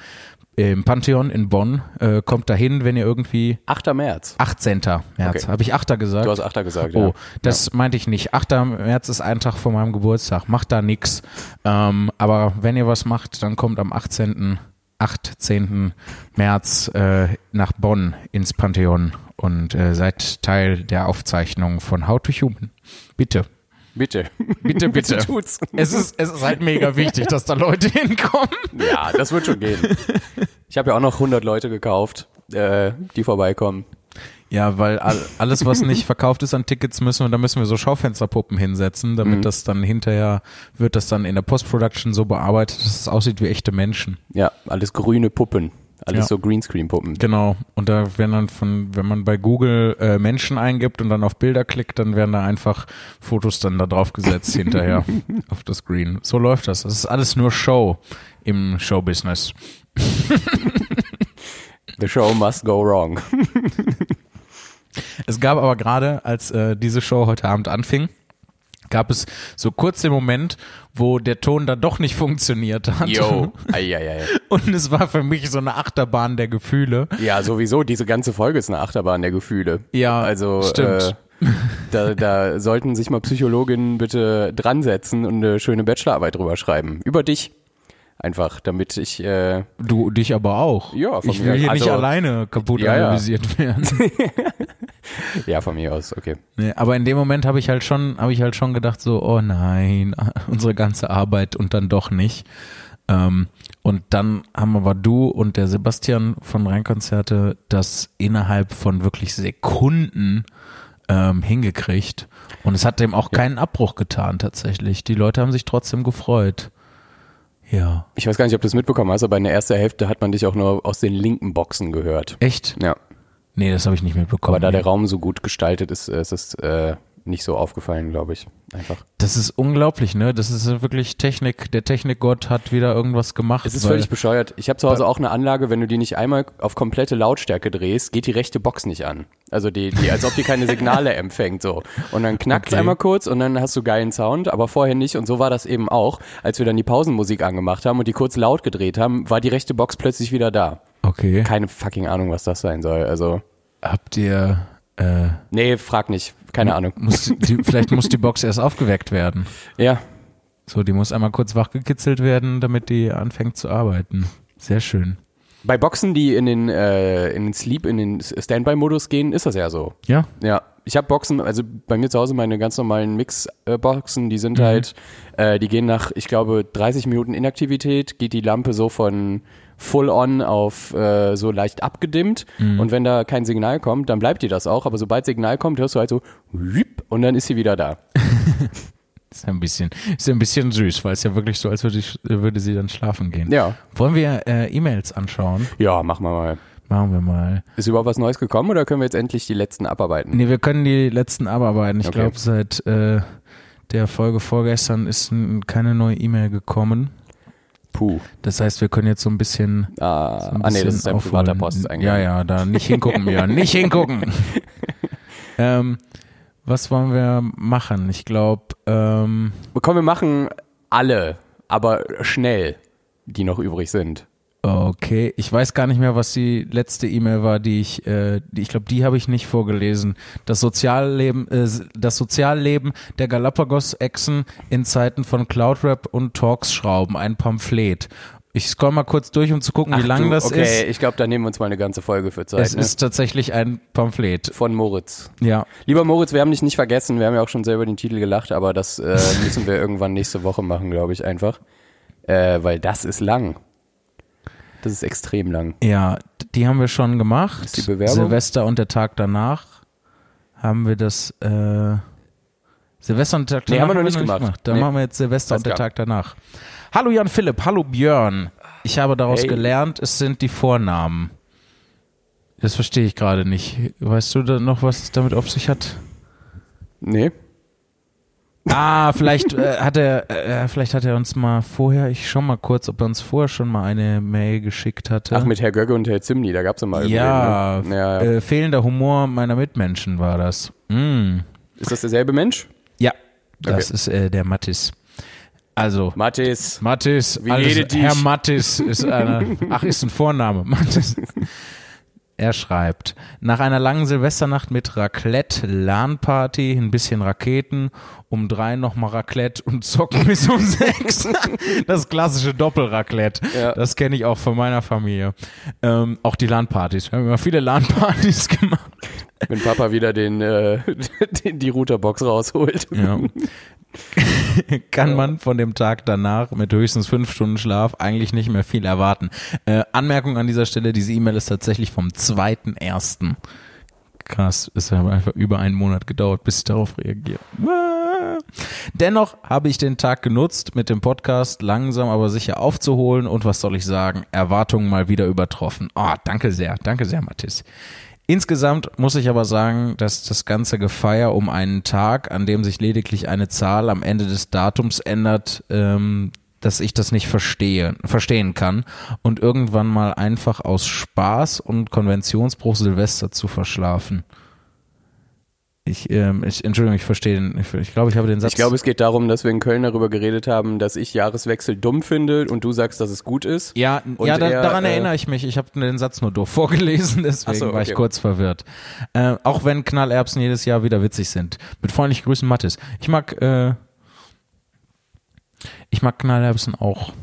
im Pantheon in Bonn. Äh, kommt dahin, wenn ihr irgendwie 8. März. 18. März. Okay. Habe ich 8. gesagt? Du hast 8. gesagt, Oh, ja. das meinte ich nicht. 8. März ist ein Tag vor meinem Geburtstag. Macht da nix. Ähm, aber wenn ihr was macht, dann kommt am 18. 18. März äh, nach Bonn ins Pantheon und äh, seid Teil der Aufzeichnung von How to Human. Bitte. Bitte. Bitte, bitte. tut's. Es ist, es ist halt mega wichtig, dass da Leute hinkommen. Ja, das wird schon gehen. Ich habe ja auch noch 100 Leute gekauft, äh, die vorbeikommen. Ja, weil all, alles, was nicht verkauft ist an Tickets, müssen wir, da müssen wir so Schaufensterpuppen hinsetzen, damit Mhm. das dann hinterher wird das dann in der Post-Production so bearbeitet, dass es aussieht wie echte Menschen. Ja, alles grüne Puppen. Alles Ja. so Greenscreen-Puppen. Genau. Und da werden dann von, wenn man bei Google äh, Menschen eingibt und dann auf Bilder klickt, dann werden da einfach Fotos dann da drauf gesetzt hinterher auf das Screen. So läuft das. Das ist alles nur Show im Showbusiness. The show must go wrong. Es gab aber gerade, als äh, diese Show heute Abend anfing, gab es so kurz den Moment, wo der Ton dann doch nicht funktioniert hat. Yo. Und es war für mich so eine Achterbahn der Gefühle. Ja, sowieso, diese ganze Folge ist eine Achterbahn der Gefühle. Ja, also stimmt. Äh, da, da sollten sich mal Psychologinnen bitte dran setzen und eine schöne Bachelorarbeit drüber schreiben. Über dich. Einfach, damit ich äh, Du dich aber auch. Ja, von Ich mir will hier aus. nicht Also- alleine kaputt Ja, ja. analysiert werden. ja von mir aus, okay. Nee, aber in dem Moment habe ich halt schon, habe ich halt schon gedacht so, oh nein, unsere ganze Arbeit und dann doch nicht. Ähm, und dann haben aber du und der Sebastian von Rheinkonzerte das innerhalb von wirklich Sekunden ähm, hingekriegt. Und es hat dem auch keinen Abbruch getan tatsächlich. Die Leute haben sich trotzdem gefreut. Ja. Ich weiß gar nicht, ob du es mitbekommen hast, aber in der ersten Hälfte hat man dich auch nur aus den linken Boxen gehört. Echt? Ja. Nee, das habe ich nicht mitbekommen. Aber da der Raum so gut gestaltet ist, äh, ist es äh, nicht so aufgefallen, glaube ich. Einfach. Das ist unglaublich, ne? Das ist wirklich Technik. Der Technikgott hat wieder irgendwas gemacht. Es ist völlig bescheuert. Ich habe zu Hause auch eine Anlage, wenn du die nicht einmal auf komplette Lautstärke drehst, geht die rechte Box nicht an. Also die, die als ob die keine Signale empfängt so. Und dann knackt's Okay. einmal kurz und dann hast du geilen Sound, aber vorher nicht. Und so war das eben auch, als wir dann die Pausenmusik angemacht haben und die kurz laut gedreht haben, war die rechte Box plötzlich wieder da. Okay. Keine fucking Ahnung, was das sein soll. Also Habt ihr, äh, nee, frag nicht. Keine Ahnung. muss die, vielleicht muss die Box erst aufgeweckt werden. Ja, So, die muss einmal kurz wachgekitzelt werden, damit die anfängt zu arbeiten. Sehr schön. bei Boxen, die in den äh, in den Sleep, in den Standby-Modus gehen, ist das ja so. Ja? Ja, ich habe Boxen, also bei mir zu Hause meine ganz normalen Mix-Boxen, die Mhm. sind halt, äh, die gehen nach, ich glaube, 30 Minuten Inaktivität, geht die Lampe so von full on auf äh, so leicht abgedimmt Mhm. und wenn da kein Signal kommt, dann bleibt die das auch, aber sobald Signal kommt, hörst du halt so und dann ist sie wieder da. Ist ja ein bisschen, ist ja ein bisschen süß, weil es ja wirklich so, als würde, ich, würde sie dann schlafen gehen. Ja, Wollen wir äh, E-Mails anschauen? ja, machen wir mal. Machen wir mal. Ist überhaupt was Neues gekommen oder können wir jetzt endlich die letzten abarbeiten? Nee, wir können die letzten abarbeiten. Ich Okay. glaube, seit äh, der Folge vorgestern ist keine neue E-Mail gekommen. Puh. Das heißt, wir können jetzt so ein bisschen. Ah, so ein ah nee, bisschen das ist aufholen. privater Posteingang. Ja, ja, da nicht hingucken, Björn. Nicht hingucken. ähm, was wollen wir machen? Ich glaube, ähm, Komm, wir machen alle, aber schnell, die noch übrig sind. Okay. Ich weiß gar nicht mehr, was die letzte E-Mail war, die ich, äh, die, ich glaube, die habe ich nicht vorgelesen. Das Sozialleben, äh, das Sozialleben der Galapagos-Echsen in Zeiten von Cloudrap und Talks-Schrauben, ein Pamphlet. Ich scroll mal kurz durch, um zu gucken, wie Ach lang du, das okay, ist. ich glaube, da nehmen wir uns mal eine ganze Folge für Zeit. Es ne? ist tatsächlich ein Pamphlet. von Moritz. Ja. Lieber Moritz, wir haben dich nicht vergessen, wir haben ja auch schon selber den Titel gelacht, aber das äh, müssen wir irgendwann nächste Woche machen, glaube ich einfach. Äh, weil das ist lang. Das ist extrem lang. Ja, die haben wir schon gemacht. Ist die Bewerbung? Silvester und der Tag danach haben wir das äh, Silvester und der Tag Nee, danach haben wir noch nicht gemacht. Dann Nee. machen wir jetzt Silvester Alles und der. Tag danach. Hallo Jan Philipp, hallo Björn. Ich habe daraus Hey. gelernt, es sind die Vornamen. Das verstehe ich gerade nicht. Weißt du da noch, was es damit auf sich hat? Nee. Ah, vielleicht äh, hat er, äh, vielleicht hat er uns mal vorher, ich schau mal kurz, ob er uns vorher schon mal eine Mail geschickt hatte. Ach, mit Herr Gögge und Herr Zimni, da gab's ja mal ja, irgendwen, ne? ja, ja. Äh, fehlender Humor meiner Mitmenschen war das. Mm. Ist das derselbe Mensch? Ja, das Okay. ist äh, der Mattis. Also, Mathis. Mattis, Wie alles? Herr Mattis ist eine, ach, ist ein Vorname. Mattis. Er schreibt, nach einer langen Silvesternacht mit Raclette, LAN-Party, ein bisschen Raketen, um drei nochmal Raclette und zocken bis um sechs. Das klassische Doppelraclette. Ja. Das kenne ich auch von meiner Familie. Ähm, auch die LAN-Partys. Wir haben immer viele LAN-Partys gemacht. Wenn Papa wieder den, äh, den, die Routerbox rausholt. Ja. Kann man von dem Tag danach mit höchstens fünf Stunden Schlaf eigentlich nicht mehr viel erwarten. Äh, Anmerkung an dieser Stelle, diese E-Mail ist tatsächlich vom 2.1. Krass, es hat einfach über einen Monat gedauert, bis ich darauf reagiere. Dennoch habe ich den Tag genutzt, mit dem Podcast langsam aber sicher aufzuholen und was soll ich sagen, Erwartungen mal wieder übertroffen. Ah, danke sehr, danke sehr, Mathis. Insgesamt muss ich aber sagen, dass das ganze Gefeier um einen Tag, an dem sich lediglich eine Zahl am Ende des Datums ändert, ähm, dass ich das nicht verstehe, verstehen kann und irgendwann mal einfach aus Spaß und Konventionsbruch Silvester zu verschlafen. Ich, ähm, ich Entschuldigung, ich verstehe den, ich, ich glaube, ich habe den Satz. Ich glaube, es geht darum, dass wir in Köln darüber geredet haben, dass ich Jahreswechsel dumm finde und du sagst, dass es gut ist. Ja, Und ja da, er, daran äh, erinnere ich mich. Ich habe den Satz nur doof vorgelesen, deswegen so, war ich okay. kurz verwirrt. Äh, auch wenn Knallerbsen jedes Jahr wieder witzig sind. Mit freundlichen Grüßen, Mathis. Ich mag, äh, ich mag Knallerbsen auch.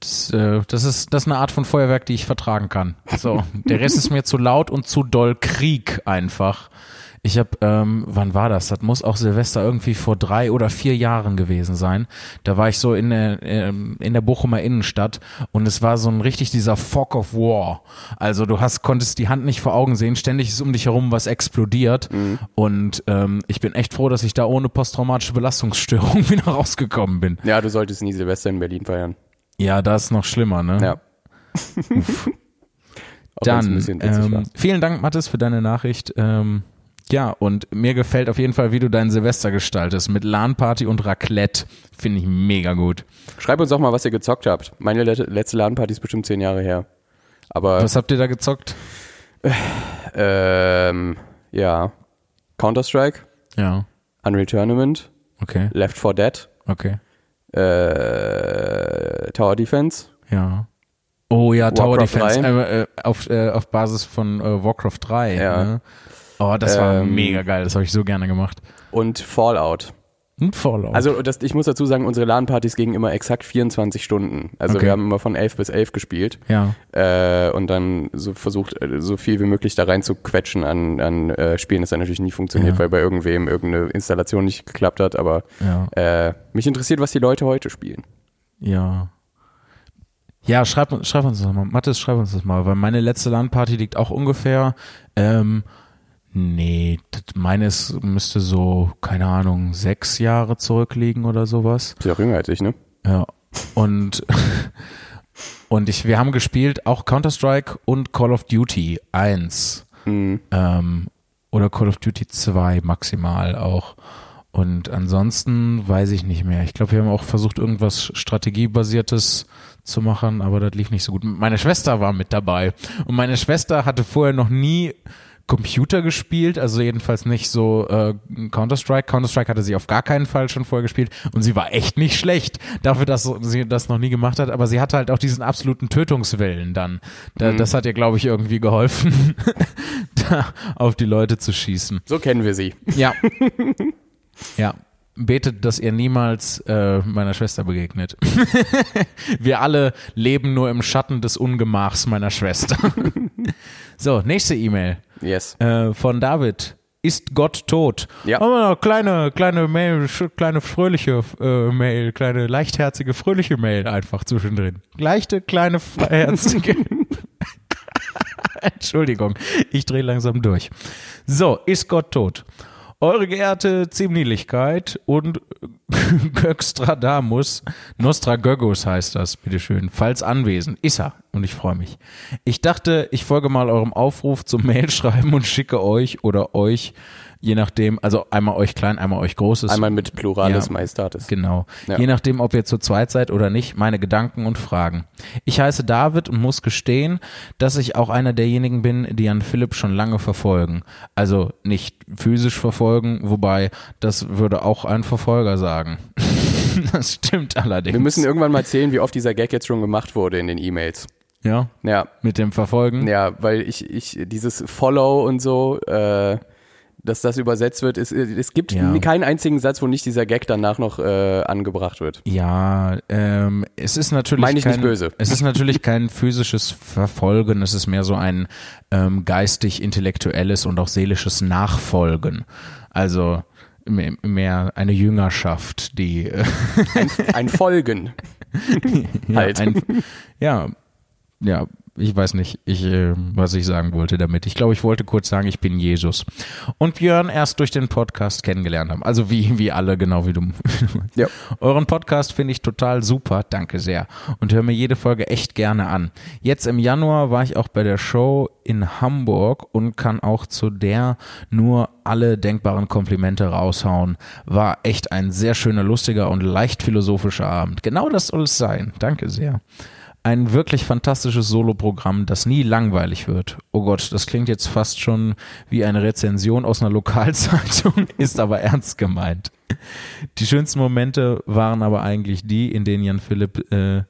Das, äh, das, ist, das ist eine Art von Feuerwerk, die ich vertragen kann. So, der Rest ist mir zu laut und zu doll Krieg einfach. Ich habe, ähm, wann war das? Das muss auch Silvester irgendwie vor drei oder vier Jahren gewesen sein. Da war ich so in der, ähm, in der Bochumer Innenstadt und es war so ein richtig dieser Fog of War. Also du hast, konntest die Hand nicht vor Augen sehen, ständig ist um dich herum was explodiert und ähm, ich bin echt froh, dass ich da ohne posttraumatische Belastungsstörung wieder rausgekommen bin. Ja, du solltest nie Silvester in Berlin feiern. Ja, das ist noch schlimmer, ne? Ja. Dann, ähm, vielen Dank, Mathis, für deine Nachricht. Ähm, ja, und mir gefällt auf jeden Fall, wie du dein Silvester gestaltest. Mit LAN-Party und Raclette. Finde ich mega gut. Schreib uns auch mal, was ihr gezockt habt. Meine let- letzte LAN-Party ist bestimmt zehn Jahre her. Aber, Was habt ihr da gezockt? ähm, ja. Counter-Strike, Ja, Unreal Tournament, okay, Left 4 Dead, okay, äh, Tower Defense. ja. Oh ja, Tower Warcraft Defense 3. äh, äh, auf, äh, auf Basis von äh, Warcraft 3. Ja. Ne? Oh, das war Ähm, mega geil. Das habe ich so gerne gemacht. und Fallout. Und Fallout. Also das, ich muss dazu sagen, unsere LAN-Partys gingen immer exakt 24 Stunden. Also Okay. wir haben immer von 11 bis 11 gespielt ja, äh, und dann so versucht, äh, so viel wie möglich da rein zu quetschen an, an äh, Spielen. Das hat natürlich nie funktioniert, Ja. weil bei irgendwem irgendeine Installation nicht geklappt hat. Aber ja, äh, mich interessiert, was die Leute heute spielen. ja. Ja, schreib, schreib uns das mal. Mathis, schreib uns das mal, weil meine letzte LAN-Party liegt auch ungefähr, ähm, nee, meines müsste so, keine Ahnung, sechs Jahre zurückliegen oder sowas. Ist ja auch jünger als ich, ne? Ja. Und, und ich, wir haben gespielt auch Counter-Strike und Call of Duty 1. Mhm. Ähm, oder Call of Duty 2 maximal auch. Und ansonsten weiß ich nicht mehr. Ich glaube, wir haben auch versucht, irgendwas strategiebasiertes zu machen, aber das lief nicht so gut. Meine Schwester war mit dabei. Und meine Schwester hatte vorher noch nie Computer gespielt, also jedenfalls nicht so äh, Counter-Strike. Counter-Strike hatte sie auf gar keinen Fall schon vorher gespielt und sie war echt nicht schlecht dafür, dass sie das noch nie gemacht hat, aber sie hatte halt auch diesen absoluten Tötungswillen dann. Da, Das hat ihr, glaube ich, irgendwie geholfen, da auf die Leute zu schießen. So kennen wir sie. Ja. ja. Betet, dass ihr niemals äh, meiner Schwester begegnet. Wir alle leben nur im Schatten des Ungemachs meiner Schwester. so, nächste E-Mail Yes. äh, von David. Ist Gott tot? Ja. Oh, kleine, kleine Mail, kleine fröhliche äh, Mail, kleine leichtherzige, fröhliche Mail einfach zwischendrin. Leichte, kleine, herzige. Entschuldigung, ich drehe langsam durch. So, ist Gott tot? Eure geehrte Ziemlichkeit und Gökstradamus, Nostragögos heißt das, bitteschön, falls anwesend. Ist er und ich freue mich. Ich dachte, ich folge mal eurem Aufruf zum Mail schreiben und schicke euch oder euch je nachdem, also einmal euch klein, einmal euch großes. Einmal mit Pluralis Ja. Majestatis. Genau. Ja. Je nachdem, ob ihr zu zweit seid oder nicht, meine Gedanken und Fragen. Ich heiße David und muss gestehen, dass ich auch einer derjenigen bin, die Jan Philipp schon lange verfolgen. Also nicht physisch verfolgen, wobei das würde auch ein Verfolger sagen. das stimmt allerdings. Wir müssen irgendwann mal zählen, wie oft dieser Gag jetzt schon gemacht wurde in den E-Mails. ja, Ja, mit dem Verfolgen. ja, weil ich, ich, dieses Follow und so, äh, dass das übersetzt wird, es, es gibt Ja. keinen einzigen Satz, wo nicht dieser Gag danach noch äh, angebracht wird. Ja, ähm, es ist natürlich Meine ich kein, nicht böse. Es ist natürlich kein physisches Verfolgen, es ist mehr so ein ähm, geistig-intellektuelles und auch seelisches Nachfolgen. Also mehr, eine Jüngerschaft, die äh, Ein Folgen. ja, Halt. ein, ja, ja, ich weiß nicht, ich, äh, was ich sagen wollte damit. Ich glaube, ich wollte kurz sagen, ich bin Jesus. Und Björn erst durch den Podcast kennengelernt haben. Also wie, wie alle, genau wie du. Ja. Euren Podcast finde ich total super, danke sehr. Und höre mir jede Folge echt gerne an. Jetzt im Januar war ich auch bei der Show in Hamburg und kann auch zu der nur alle denkbaren Komplimente raushauen. War echt ein sehr schöner, lustiger und leicht philosophischer Abend. Genau das soll es sein. Danke sehr. Ein wirklich fantastisches Soloprogramm, das nie langweilig wird. Oh Gott, das klingt jetzt fast schon wie eine Rezension aus einer Lokalzeitung, ist aber ernst gemeint. Die schönsten Momente waren aber eigentlich die, in denen Jan Philipp äh,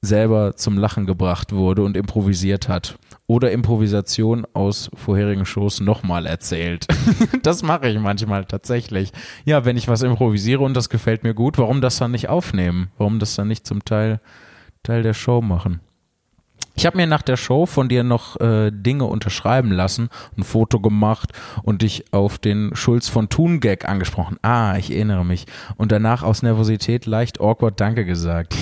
selber zum Lachen gebracht wurde und improvisiert hat. Oder Improvisation aus vorherigen Shows nochmal erzählt. das mache ich manchmal tatsächlich. Ja, wenn ich was improvisiere und das gefällt mir gut, warum das dann nicht aufnehmen? Warum das dann nicht zum Teil Teil der Show machen? Ich habe mir nach der Show von dir noch äh, Dinge unterschreiben lassen, ein Foto gemacht und dich auf den Schulz von Thun Gag angesprochen. Ah, ich erinnere mich. Und danach aus Nervosität leicht awkward Danke gesagt.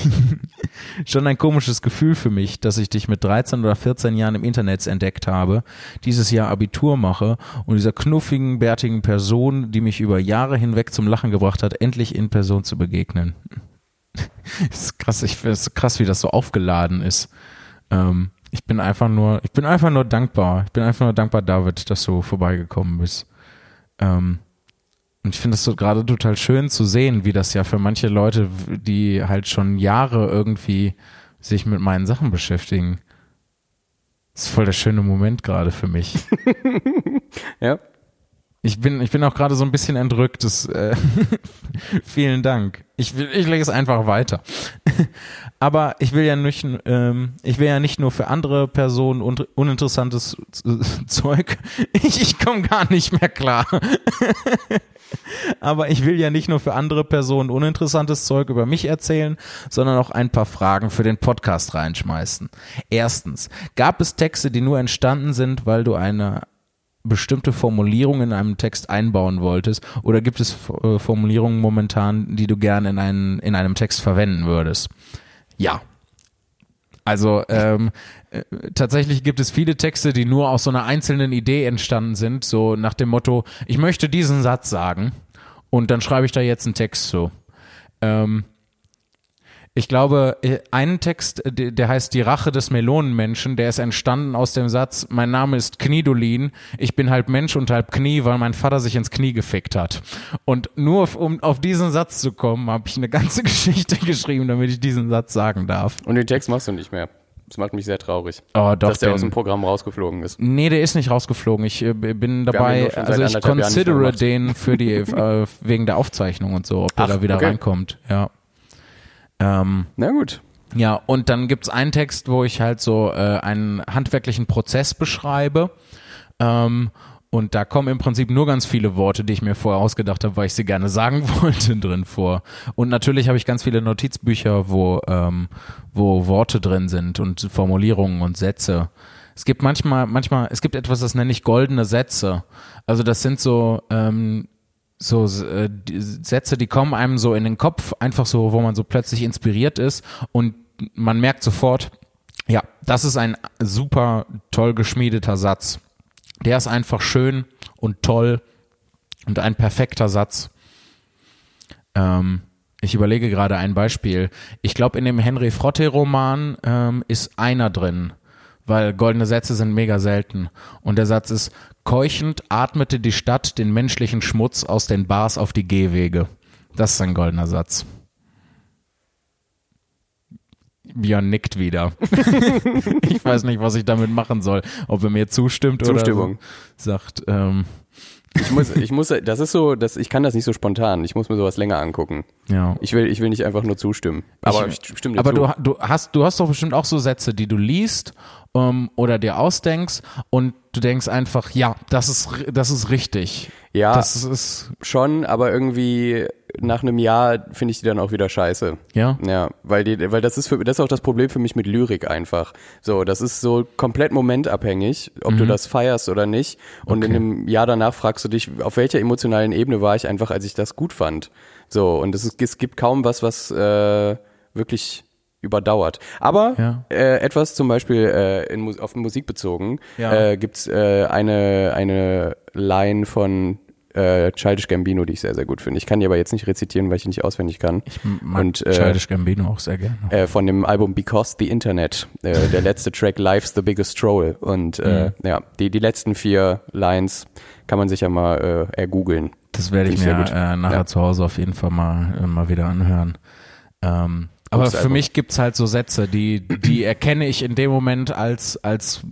Schon ein komisches Gefühl für mich, dass ich dich mit 13 oder 14 Jahren im Internet entdeckt habe, dieses Jahr Abitur mache und dieser knuffigen, bärtigen Person, die mich über Jahre hinweg zum Lachen gebracht hat, endlich in Person zu begegnen. ist krass, ich finde es krass, wie das so aufgeladen ist. Ähm, ich bin einfach nur, ich bin einfach nur dankbar. Ich bin einfach nur dankbar, David, dass du vorbeigekommen bist. Ähm, und ich finde es so gerade total schön zu sehen, wie das ja für manche Leute, die halt schon Jahre irgendwie sich mit meinen Sachen beschäftigen. Das ist voll der schöne Moment gerade für mich. Ja. Ich bin, ich bin auch gerade so ein bisschen entrückt. Das, äh, vielen Dank. Ich, ich lege es einfach weiter. Aber ich will ja nicht, ähm, ich will ja nicht nur für andere Personen un uninteressantes Zeug. Ich, ich komme gar nicht mehr klar. Aber ich will ja nicht nur für andere Personen uninteressantes Zeug über mich erzählen, sondern auch ein paar Fragen für den Podcast reinschmeißen. Erstens, gab es Texte, die nur entstanden sind, weil du eine bestimmte Formulierung in einem Text einbauen wolltest? Oder gibt es äh, Formulierungen momentan, die du gerne in, einen, in einem Text verwenden würdest? Ja. Also ähm, äh, tatsächlich gibt es viele Texte, die nur aus so einer einzelnen Idee entstanden sind, so nach dem Motto, ich möchte diesen Satz sagen und dann schreibe ich da jetzt einen Text zu. Ähm, ich glaube, äh, ein Text, äh, der der heißt Die Rache des Melonenmenschen, der ist entstanden aus dem Satz, mein Name ist Kniedolin, ich bin halb Mensch und halb Knie, weil mein Vater sich ins Knie gefickt hat. Und nur auf- um auf diesen Satz zu kommen, habe ich eine ganze Geschichte geschrieben, damit ich diesen Satz sagen darf. Und den Text machst du nicht mehr. Das macht mich sehr traurig, Oh, doch, dass der aus dem Programm rausgeflogen ist. Nee, der ist nicht rausgeflogen. Ich äh, bin dabei, also ich considere den für die, äh, wegen der Aufzeichnung und so, ob der Ach, da wieder okay. reinkommt. Ja. Ähm, Na gut. ja, und dann gibt's einen Text, wo ich halt so äh, einen handwerklichen Prozess beschreibe. Ähm, und da kommen im Prinzip nur ganz viele Worte, die ich mir vorher ausgedacht habe, weil ich sie gerne sagen wollte, drin vor. Und natürlich habe ich ganz viele Notizbücher, wo, ähm, wo Worte drin sind und Formulierungen und Sätze. Es gibt manchmal, manchmal, es gibt etwas, das nenne ich goldene Sätze. Also das sind so, ähm, so äh, Sätze, die kommen einem so in den Kopf, einfach so, wo man so plötzlich inspiriert ist und man merkt sofort, ja, das ist ein super toll geschmiedeter Satz. Der ist einfach schön und toll Und ein perfekter Satz. Ähm, ich überlege gerade ein Beispiel. Ich glaube, in dem Henry Frotte-Roman ähm, ist einer drin, weil goldene Sätze sind mega selten. Und der Satz ist, keuchend atmete die Stadt den menschlichen Schmutz aus den Bars auf die Gehwege. Das ist ein goldener Satz. Björn nickt wieder. ich weiß nicht, was ich damit machen soll. Ob er mir zustimmt Zustimmung. oder sagt, ähm, Ich muss, ich muss, das ist so, das, ich kann das nicht so spontan. Ich muss mir sowas länger angucken. ja. Ich will, ich will nicht einfach nur zustimmen. Aber ich, stimme dir Aber zu. du, du, hast, du hast doch bestimmt auch so Sätze, die du liest ähm, oder dir ausdenkst und du denkst einfach, ja, das ist, das ist richtig. ja, Das ist, schon, aber irgendwie nach einem Jahr finde ich die dann auch wieder scheiße. ja. Ja, weil die, weil das ist für, das ist auch das Problem für mich mit Lyrik einfach. So, das ist so komplett momentabhängig, ob du das feierst oder nicht. Und in Mhm. Okay. einem Jahr danach fragst du dich, auf welcher emotionalen Ebene war ich einfach, als ich das gut fand. So, und es, ist, es gibt kaum was, was äh, wirklich überdauert. Aber Ja. äh, etwas zum Beispiel äh, in, auf Musik bezogen, Ja. äh, gibt's äh, eine, eine Line von äh, Childish Gambino, die ich sehr, sehr gut finde. Ich kann die aber jetzt nicht rezitieren, weil ich die nicht auswendig kann. Ich mag Und, äh, Childish Gambino auch sehr gerne. Äh, von dem Album Because the Internet, äh, der letzte Track Life's the Biggest Stroll. Und äh, ja, die, die letzten vier Lines kann man sich ja mal äh, ergoogeln. Das werde ich ich mir äh, nachher Ja. zu Hause auf jeden Fall mal, äh, mal wieder anhören. Ähm, aber für mich gibt's halt so Sätze, die, die erkenne ich in dem Moment als, als,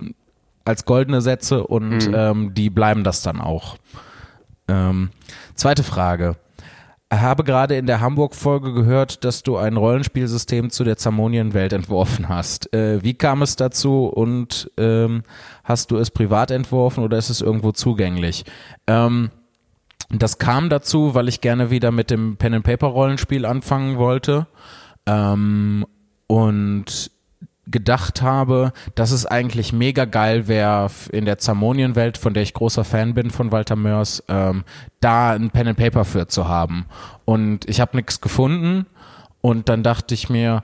als goldene Sätze und Mhm. ähm, die bleiben das dann auch. Ähm, zweite Frage. Habe gerade in der Hamburg-Folge gehört, dass du ein Rollenspielsystem zu der Zamonien-Welt entworfen hast. Äh, wie kam es dazu und ähm, hast du es privat entworfen oder ist es irgendwo zugänglich? Ähm, das kam dazu, weil ich gerne wieder mit dem Pen and Paper Rollenspiel anfangen wollte ähm, und gedacht habe, dass es eigentlich mega geil wäre in der Zamonien-Welt, von der ich großer Fan bin von Walter Mörs, ähm, da ein Pen and Paper für zu haben. Und ich habe nichts gefunden und dann dachte ich mir,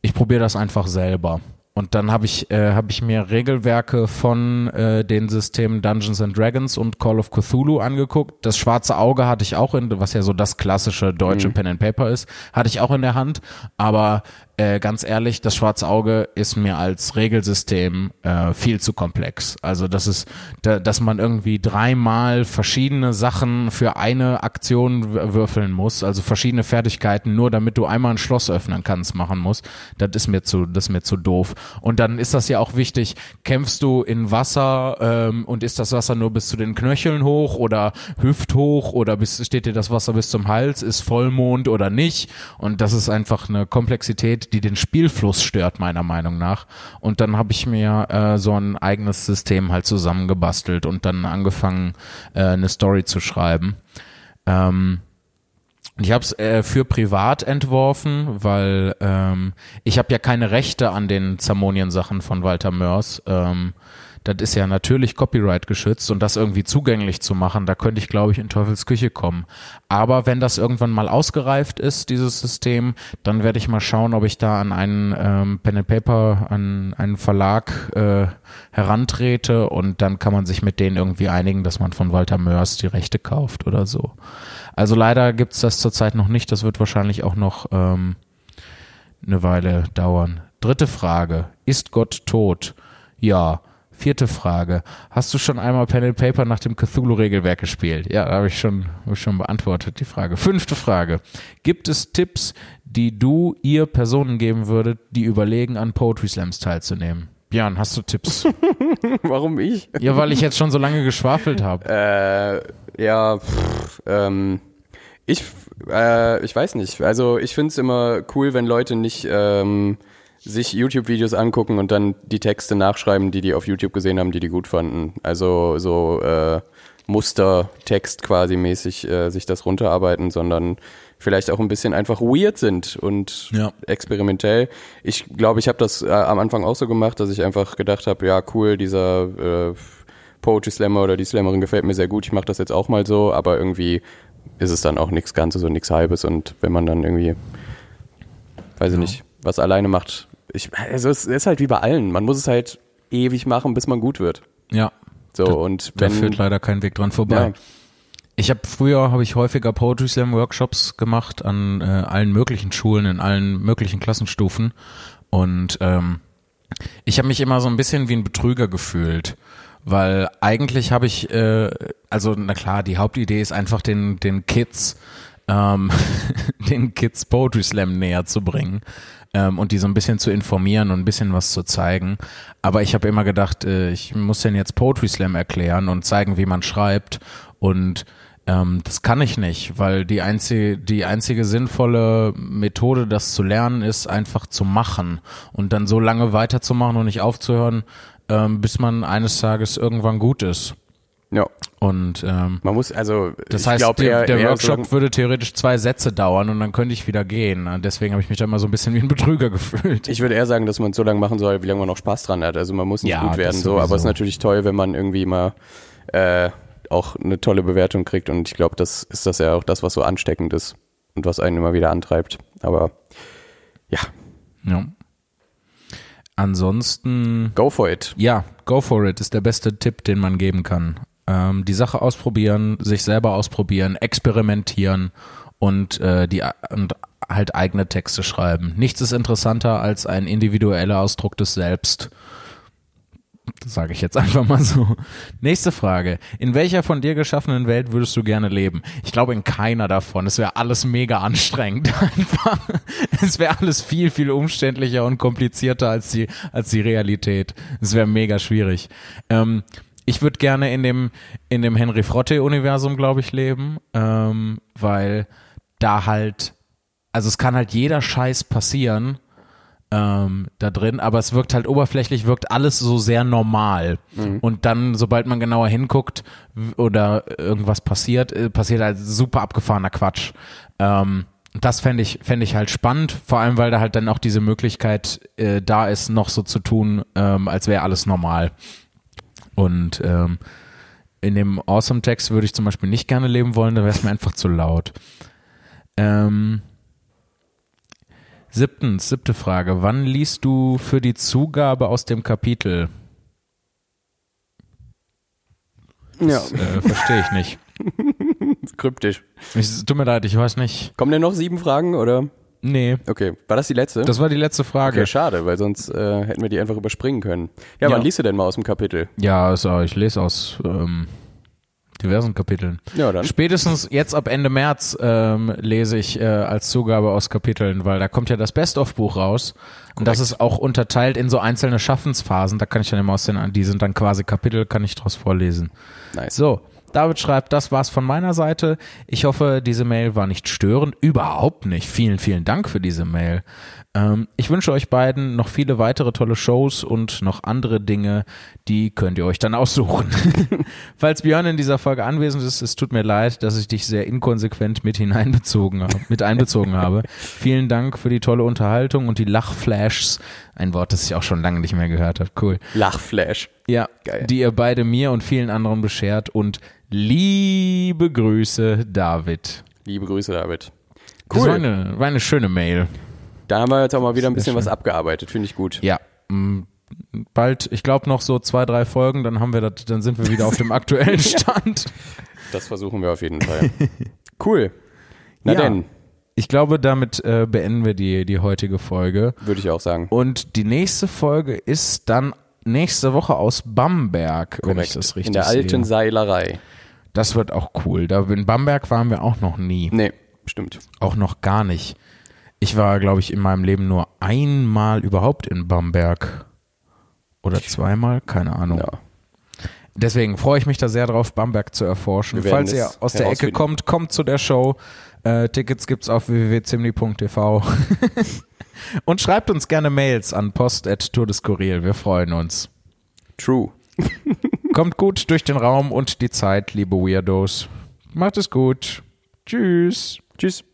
ich probiere das einfach selber. Und dann habe ich, äh, hab ich mir Regelwerke von äh, den Systemen Dungeons and Dragons und Call of Cthulhu angeguckt. Das schwarze Auge hatte ich auch in, was ja so das klassische deutsche Pen and Paper ist, hatte ich auch in der Hand. Aber äh, ganz ehrlich, das schwarze Auge ist mir als Regelsystem äh, viel zu komplex. Also das ist, da, dass man irgendwie dreimal verschiedene Sachen für eine Aktion würfeln muss, also verschiedene Fertigkeiten, nur damit du einmal ein Schloss öffnen kannst, machen muss. Das ist mir zu, das ist mir zu doof. Und dann ist das ja auch wichtig, kämpfst du in Wasser ähm, und ist das Wasser nur bis zu den Knöcheln hoch oder hüfthoch oder bis, steht dir das Wasser bis zum Hals, ist Vollmond oder nicht? Und das ist einfach eine Komplexität, die den Spielfluss stört, meiner Meinung nach. Und dann habe ich mir äh, so ein eigenes System halt zusammengebastelt und dann angefangen, äh, eine Story zu schreiben. Ähm, ich habe es äh, für privat entworfen, weil ähm, ich habe ja keine Rechte an den Zamonien-Sachen von Walter Mörs. Ähm, das ist ja natürlich Copyright geschützt und das irgendwie zugänglich zu machen, da könnte ich, glaube ich, in Teufels Küche kommen. Aber wenn das irgendwann mal ausgereift ist, dieses System, dann werde ich mal schauen, ob ich da an einen ähm, Pen and Paper, an einen Verlag äh, herantrete und dann kann man sich mit denen irgendwie einigen, dass man von Walter Mörs die Rechte kauft oder so. Also leider gibt's das zurzeit noch nicht. Das wird wahrscheinlich auch noch ähm, eine Weile dauern. Dritte Frage. Ist Gott tot? Ja. Vierte Frage. Hast du schon einmal Pen and Paper nach dem Cthulhu-Regelwerk gespielt? Ja, habe ich schon, hab ich schon beantwortet, die Frage. Fünfte Frage. Gibt es Tipps, die du ihr Personen geben würdet, die überlegen, an Poetry Slams teilzunehmen? Björn, hast du Tipps? Warum ich? ja, weil ich jetzt schon so lange geschwafelt habe. Äh, ja, pff, ähm, ich, äh, ich weiß nicht. Also ich finde es immer cool, wenn Leute nicht ähm, sich YouTube-Videos angucken und dann die Texte nachschreiben, die die auf YouTube gesehen haben, die die gut fanden. Also so äh, Mustertext quasi mäßig äh, sich das runterarbeiten, sondern vielleicht auch ein bisschen einfach weird sind und Ja. experimentell. Ich glaube, ich habe das äh, am Anfang auch so gemacht, dass ich einfach gedacht habe, ja cool, dieser äh, Poetry Slammer oder die Slammerin gefällt mir sehr gut, ich mache das jetzt auch mal so, aber irgendwie ist es dann auch nichts Ganzes und nichts Halbes und wenn man dann irgendwie, weiß ich nicht, was alleine macht, ich, also es ist halt wie bei allen, man muss es halt ewig machen, bis man gut wird. So Da- und Da wenn führt leider kein Weg dran vorbei. ja, Ich habe früher habe ich häufiger Poetry Slam Workshops gemacht an äh, allen möglichen Schulen in allen möglichen Klassenstufen. Und ähm, ich habe mich immer so ein bisschen wie ein Betrüger gefühlt, weil eigentlich habe ich äh, also na klar die Hauptidee ist einfach den den Kids ähm, den Kids Poetry Slam näher zu bringen ähm, und die so ein bisschen zu informieren und ein bisschen was zu zeigen. Aber ich habe immer gedacht, äh, ich muss denn jetzt Poetry Slam erklären und zeigen, wie man schreibt und ähm, das kann ich nicht, weil die einzige, die einzige sinnvolle Methode, das zu lernen, ist einfach zu machen und dann so lange weiterzumachen und nicht aufzuhören, ähm, bis man eines Tages irgendwann gut ist. Ja. Und ähm, Man muss, also, das ich heißt, glaub, der, der Workshop so, würde theoretisch zwei Sätze dauern und dann könnte ich wieder gehen. Deswegen habe ich mich da immer so ein bisschen wie ein Betrüger gefühlt. ich würde eher sagen, dass man es so lange machen soll, wie lange man noch Spaß dran hat. Also man muss nicht Ja, gut werden, so, aber es ist natürlich toll, wenn man irgendwie mal äh, auch eine tolle Bewertung kriegt und ich glaube, das ist das ja auch das, was so ansteckend ist und was einen immer wieder antreibt. Aber ja, Ja. Ansonsten, go for it. ja, go for it ist der beste Tipp, den man geben kann. Ähm, die Sache ausprobieren, sich selber ausprobieren, experimentieren und äh, die und halt eigene Texte schreiben. Nichts ist interessanter als ein individueller Ausdruck des Selbst. Das sage ich jetzt einfach mal so. Nächste Frage. In welcher von dir geschaffenen Welt würdest du gerne leben? Ich glaube in keiner davon. Es wäre alles mega anstrengend. Einfach. Es wäre alles viel, viel umständlicher und komplizierter als die, als die Realität. Es wäre mega schwierig. Ähm, ich würde gerne in dem, in dem Henry Frotte-Universum, glaube ich, leben, ähm, weil da halt, also es kann halt jeder Scheiß passieren ähm, da drin, aber es wirkt halt oberflächlich, wirkt alles so sehr normal. Und dann, sobald man genauer hinguckt oder irgendwas passiert, äh, passiert halt super abgefahrener Quatsch. Ähm, das fände ich, fände ich halt spannend, vor allem weil da halt dann auch diese Möglichkeit äh, da ist, noch so zu tun, ähm, als wäre alles normal. Und ähm, in dem Awesome Text würde ich zum Beispiel nicht gerne leben wollen, da wäre es mir einfach zu laut. Ähm, siebtens, siebte Frage. Wann liest du für die Zugabe aus dem Kapitel? Ja, äh, verstehe ich nicht. kryptisch. Tut mir leid, ich weiß nicht. Kommen denn noch sieben Fragen oder? Nee, Okay, war das die letzte? das war die letzte Frage. okay, schade, weil sonst äh, hätten wir die einfach überspringen können. Ja, Ja. wann liest du denn mal aus dem Kapitel? Ja, also ich lese aus ähm, diversen Kapiteln. Ja, dann. Spätestens jetzt ab Ende März ähm, lese ich äh, als Zugabe aus Kapiteln, weil da kommt ja das Best-of-Buch raus. Und das ist auch unterteilt in so einzelne Schaffensphasen. Da kann ich dann immer aus den, die sind dann quasi Kapitel, kann ich draus vorlesen. Nice. So, David schreibt, das war's von meiner Seite. Ich hoffe, diese Mail war nicht störend. Überhaupt nicht. Vielen, vielen Dank für diese Mail. Ähm, ich wünsche euch beiden noch viele weitere tolle Shows und noch andere Dinge, die könnt ihr euch dann aussuchen. Falls Björn in dieser Folge anwesend ist, es tut mir leid, dass ich dich sehr inkonsequent mit hineinbezogen habe, mit einbezogen habe. Vielen Dank für die tolle Unterhaltung und die Lachflashs. Ein Wort, das ich auch schon lange nicht mehr gehört habe. Cool. Lachflash. Ja, Geil. die ihr beide mir und vielen anderen beschert und liebe Grüße, David. Liebe Grüße, David. Das war Cool. eine, war eine schöne Mail. Da haben wir jetzt auch mal wieder ein bisschen was abgearbeitet, finde ich gut. Ja, m, bald, ich glaube noch so zwei, drei Folgen, dann haben wir das, dann sind wir wieder auf dem aktuellen Stand. Das versuchen wir auf jeden Fall. Cool. Na Ja. denn, Ich glaube, damit äh, beenden wir die, die heutige Folge. würde ich auch sagen. Und die nächste Folge ist dann nächste Woche aus Bamberg, wenn ich das richtig In der alten sehe. Seilerei. Das wird auch cool. Da in Bamberg waren wir auch noch nie. Nee, stimmt. Auch noch gar nicht. Ich war, glaube ich, in meinem Leben nur einmal überhaupt in Bamberg. Oder zweimal, keine Ahnung. Ja. Deswegen freue ich mich da sehr drauf, Bamberg zu erforschen. Falls ihr aus der Ecke kommt, kommt zu der Show. Äh, Tickets gibt's auf www.zimni.tv. Und schreibt uns gerne Mails an post.tourdeskurril. Wir freuen uns. True. Kommt gut durch den Raum und die Zeit, liebe Weirdos. Macht es gut. Tschüss. Tschüss.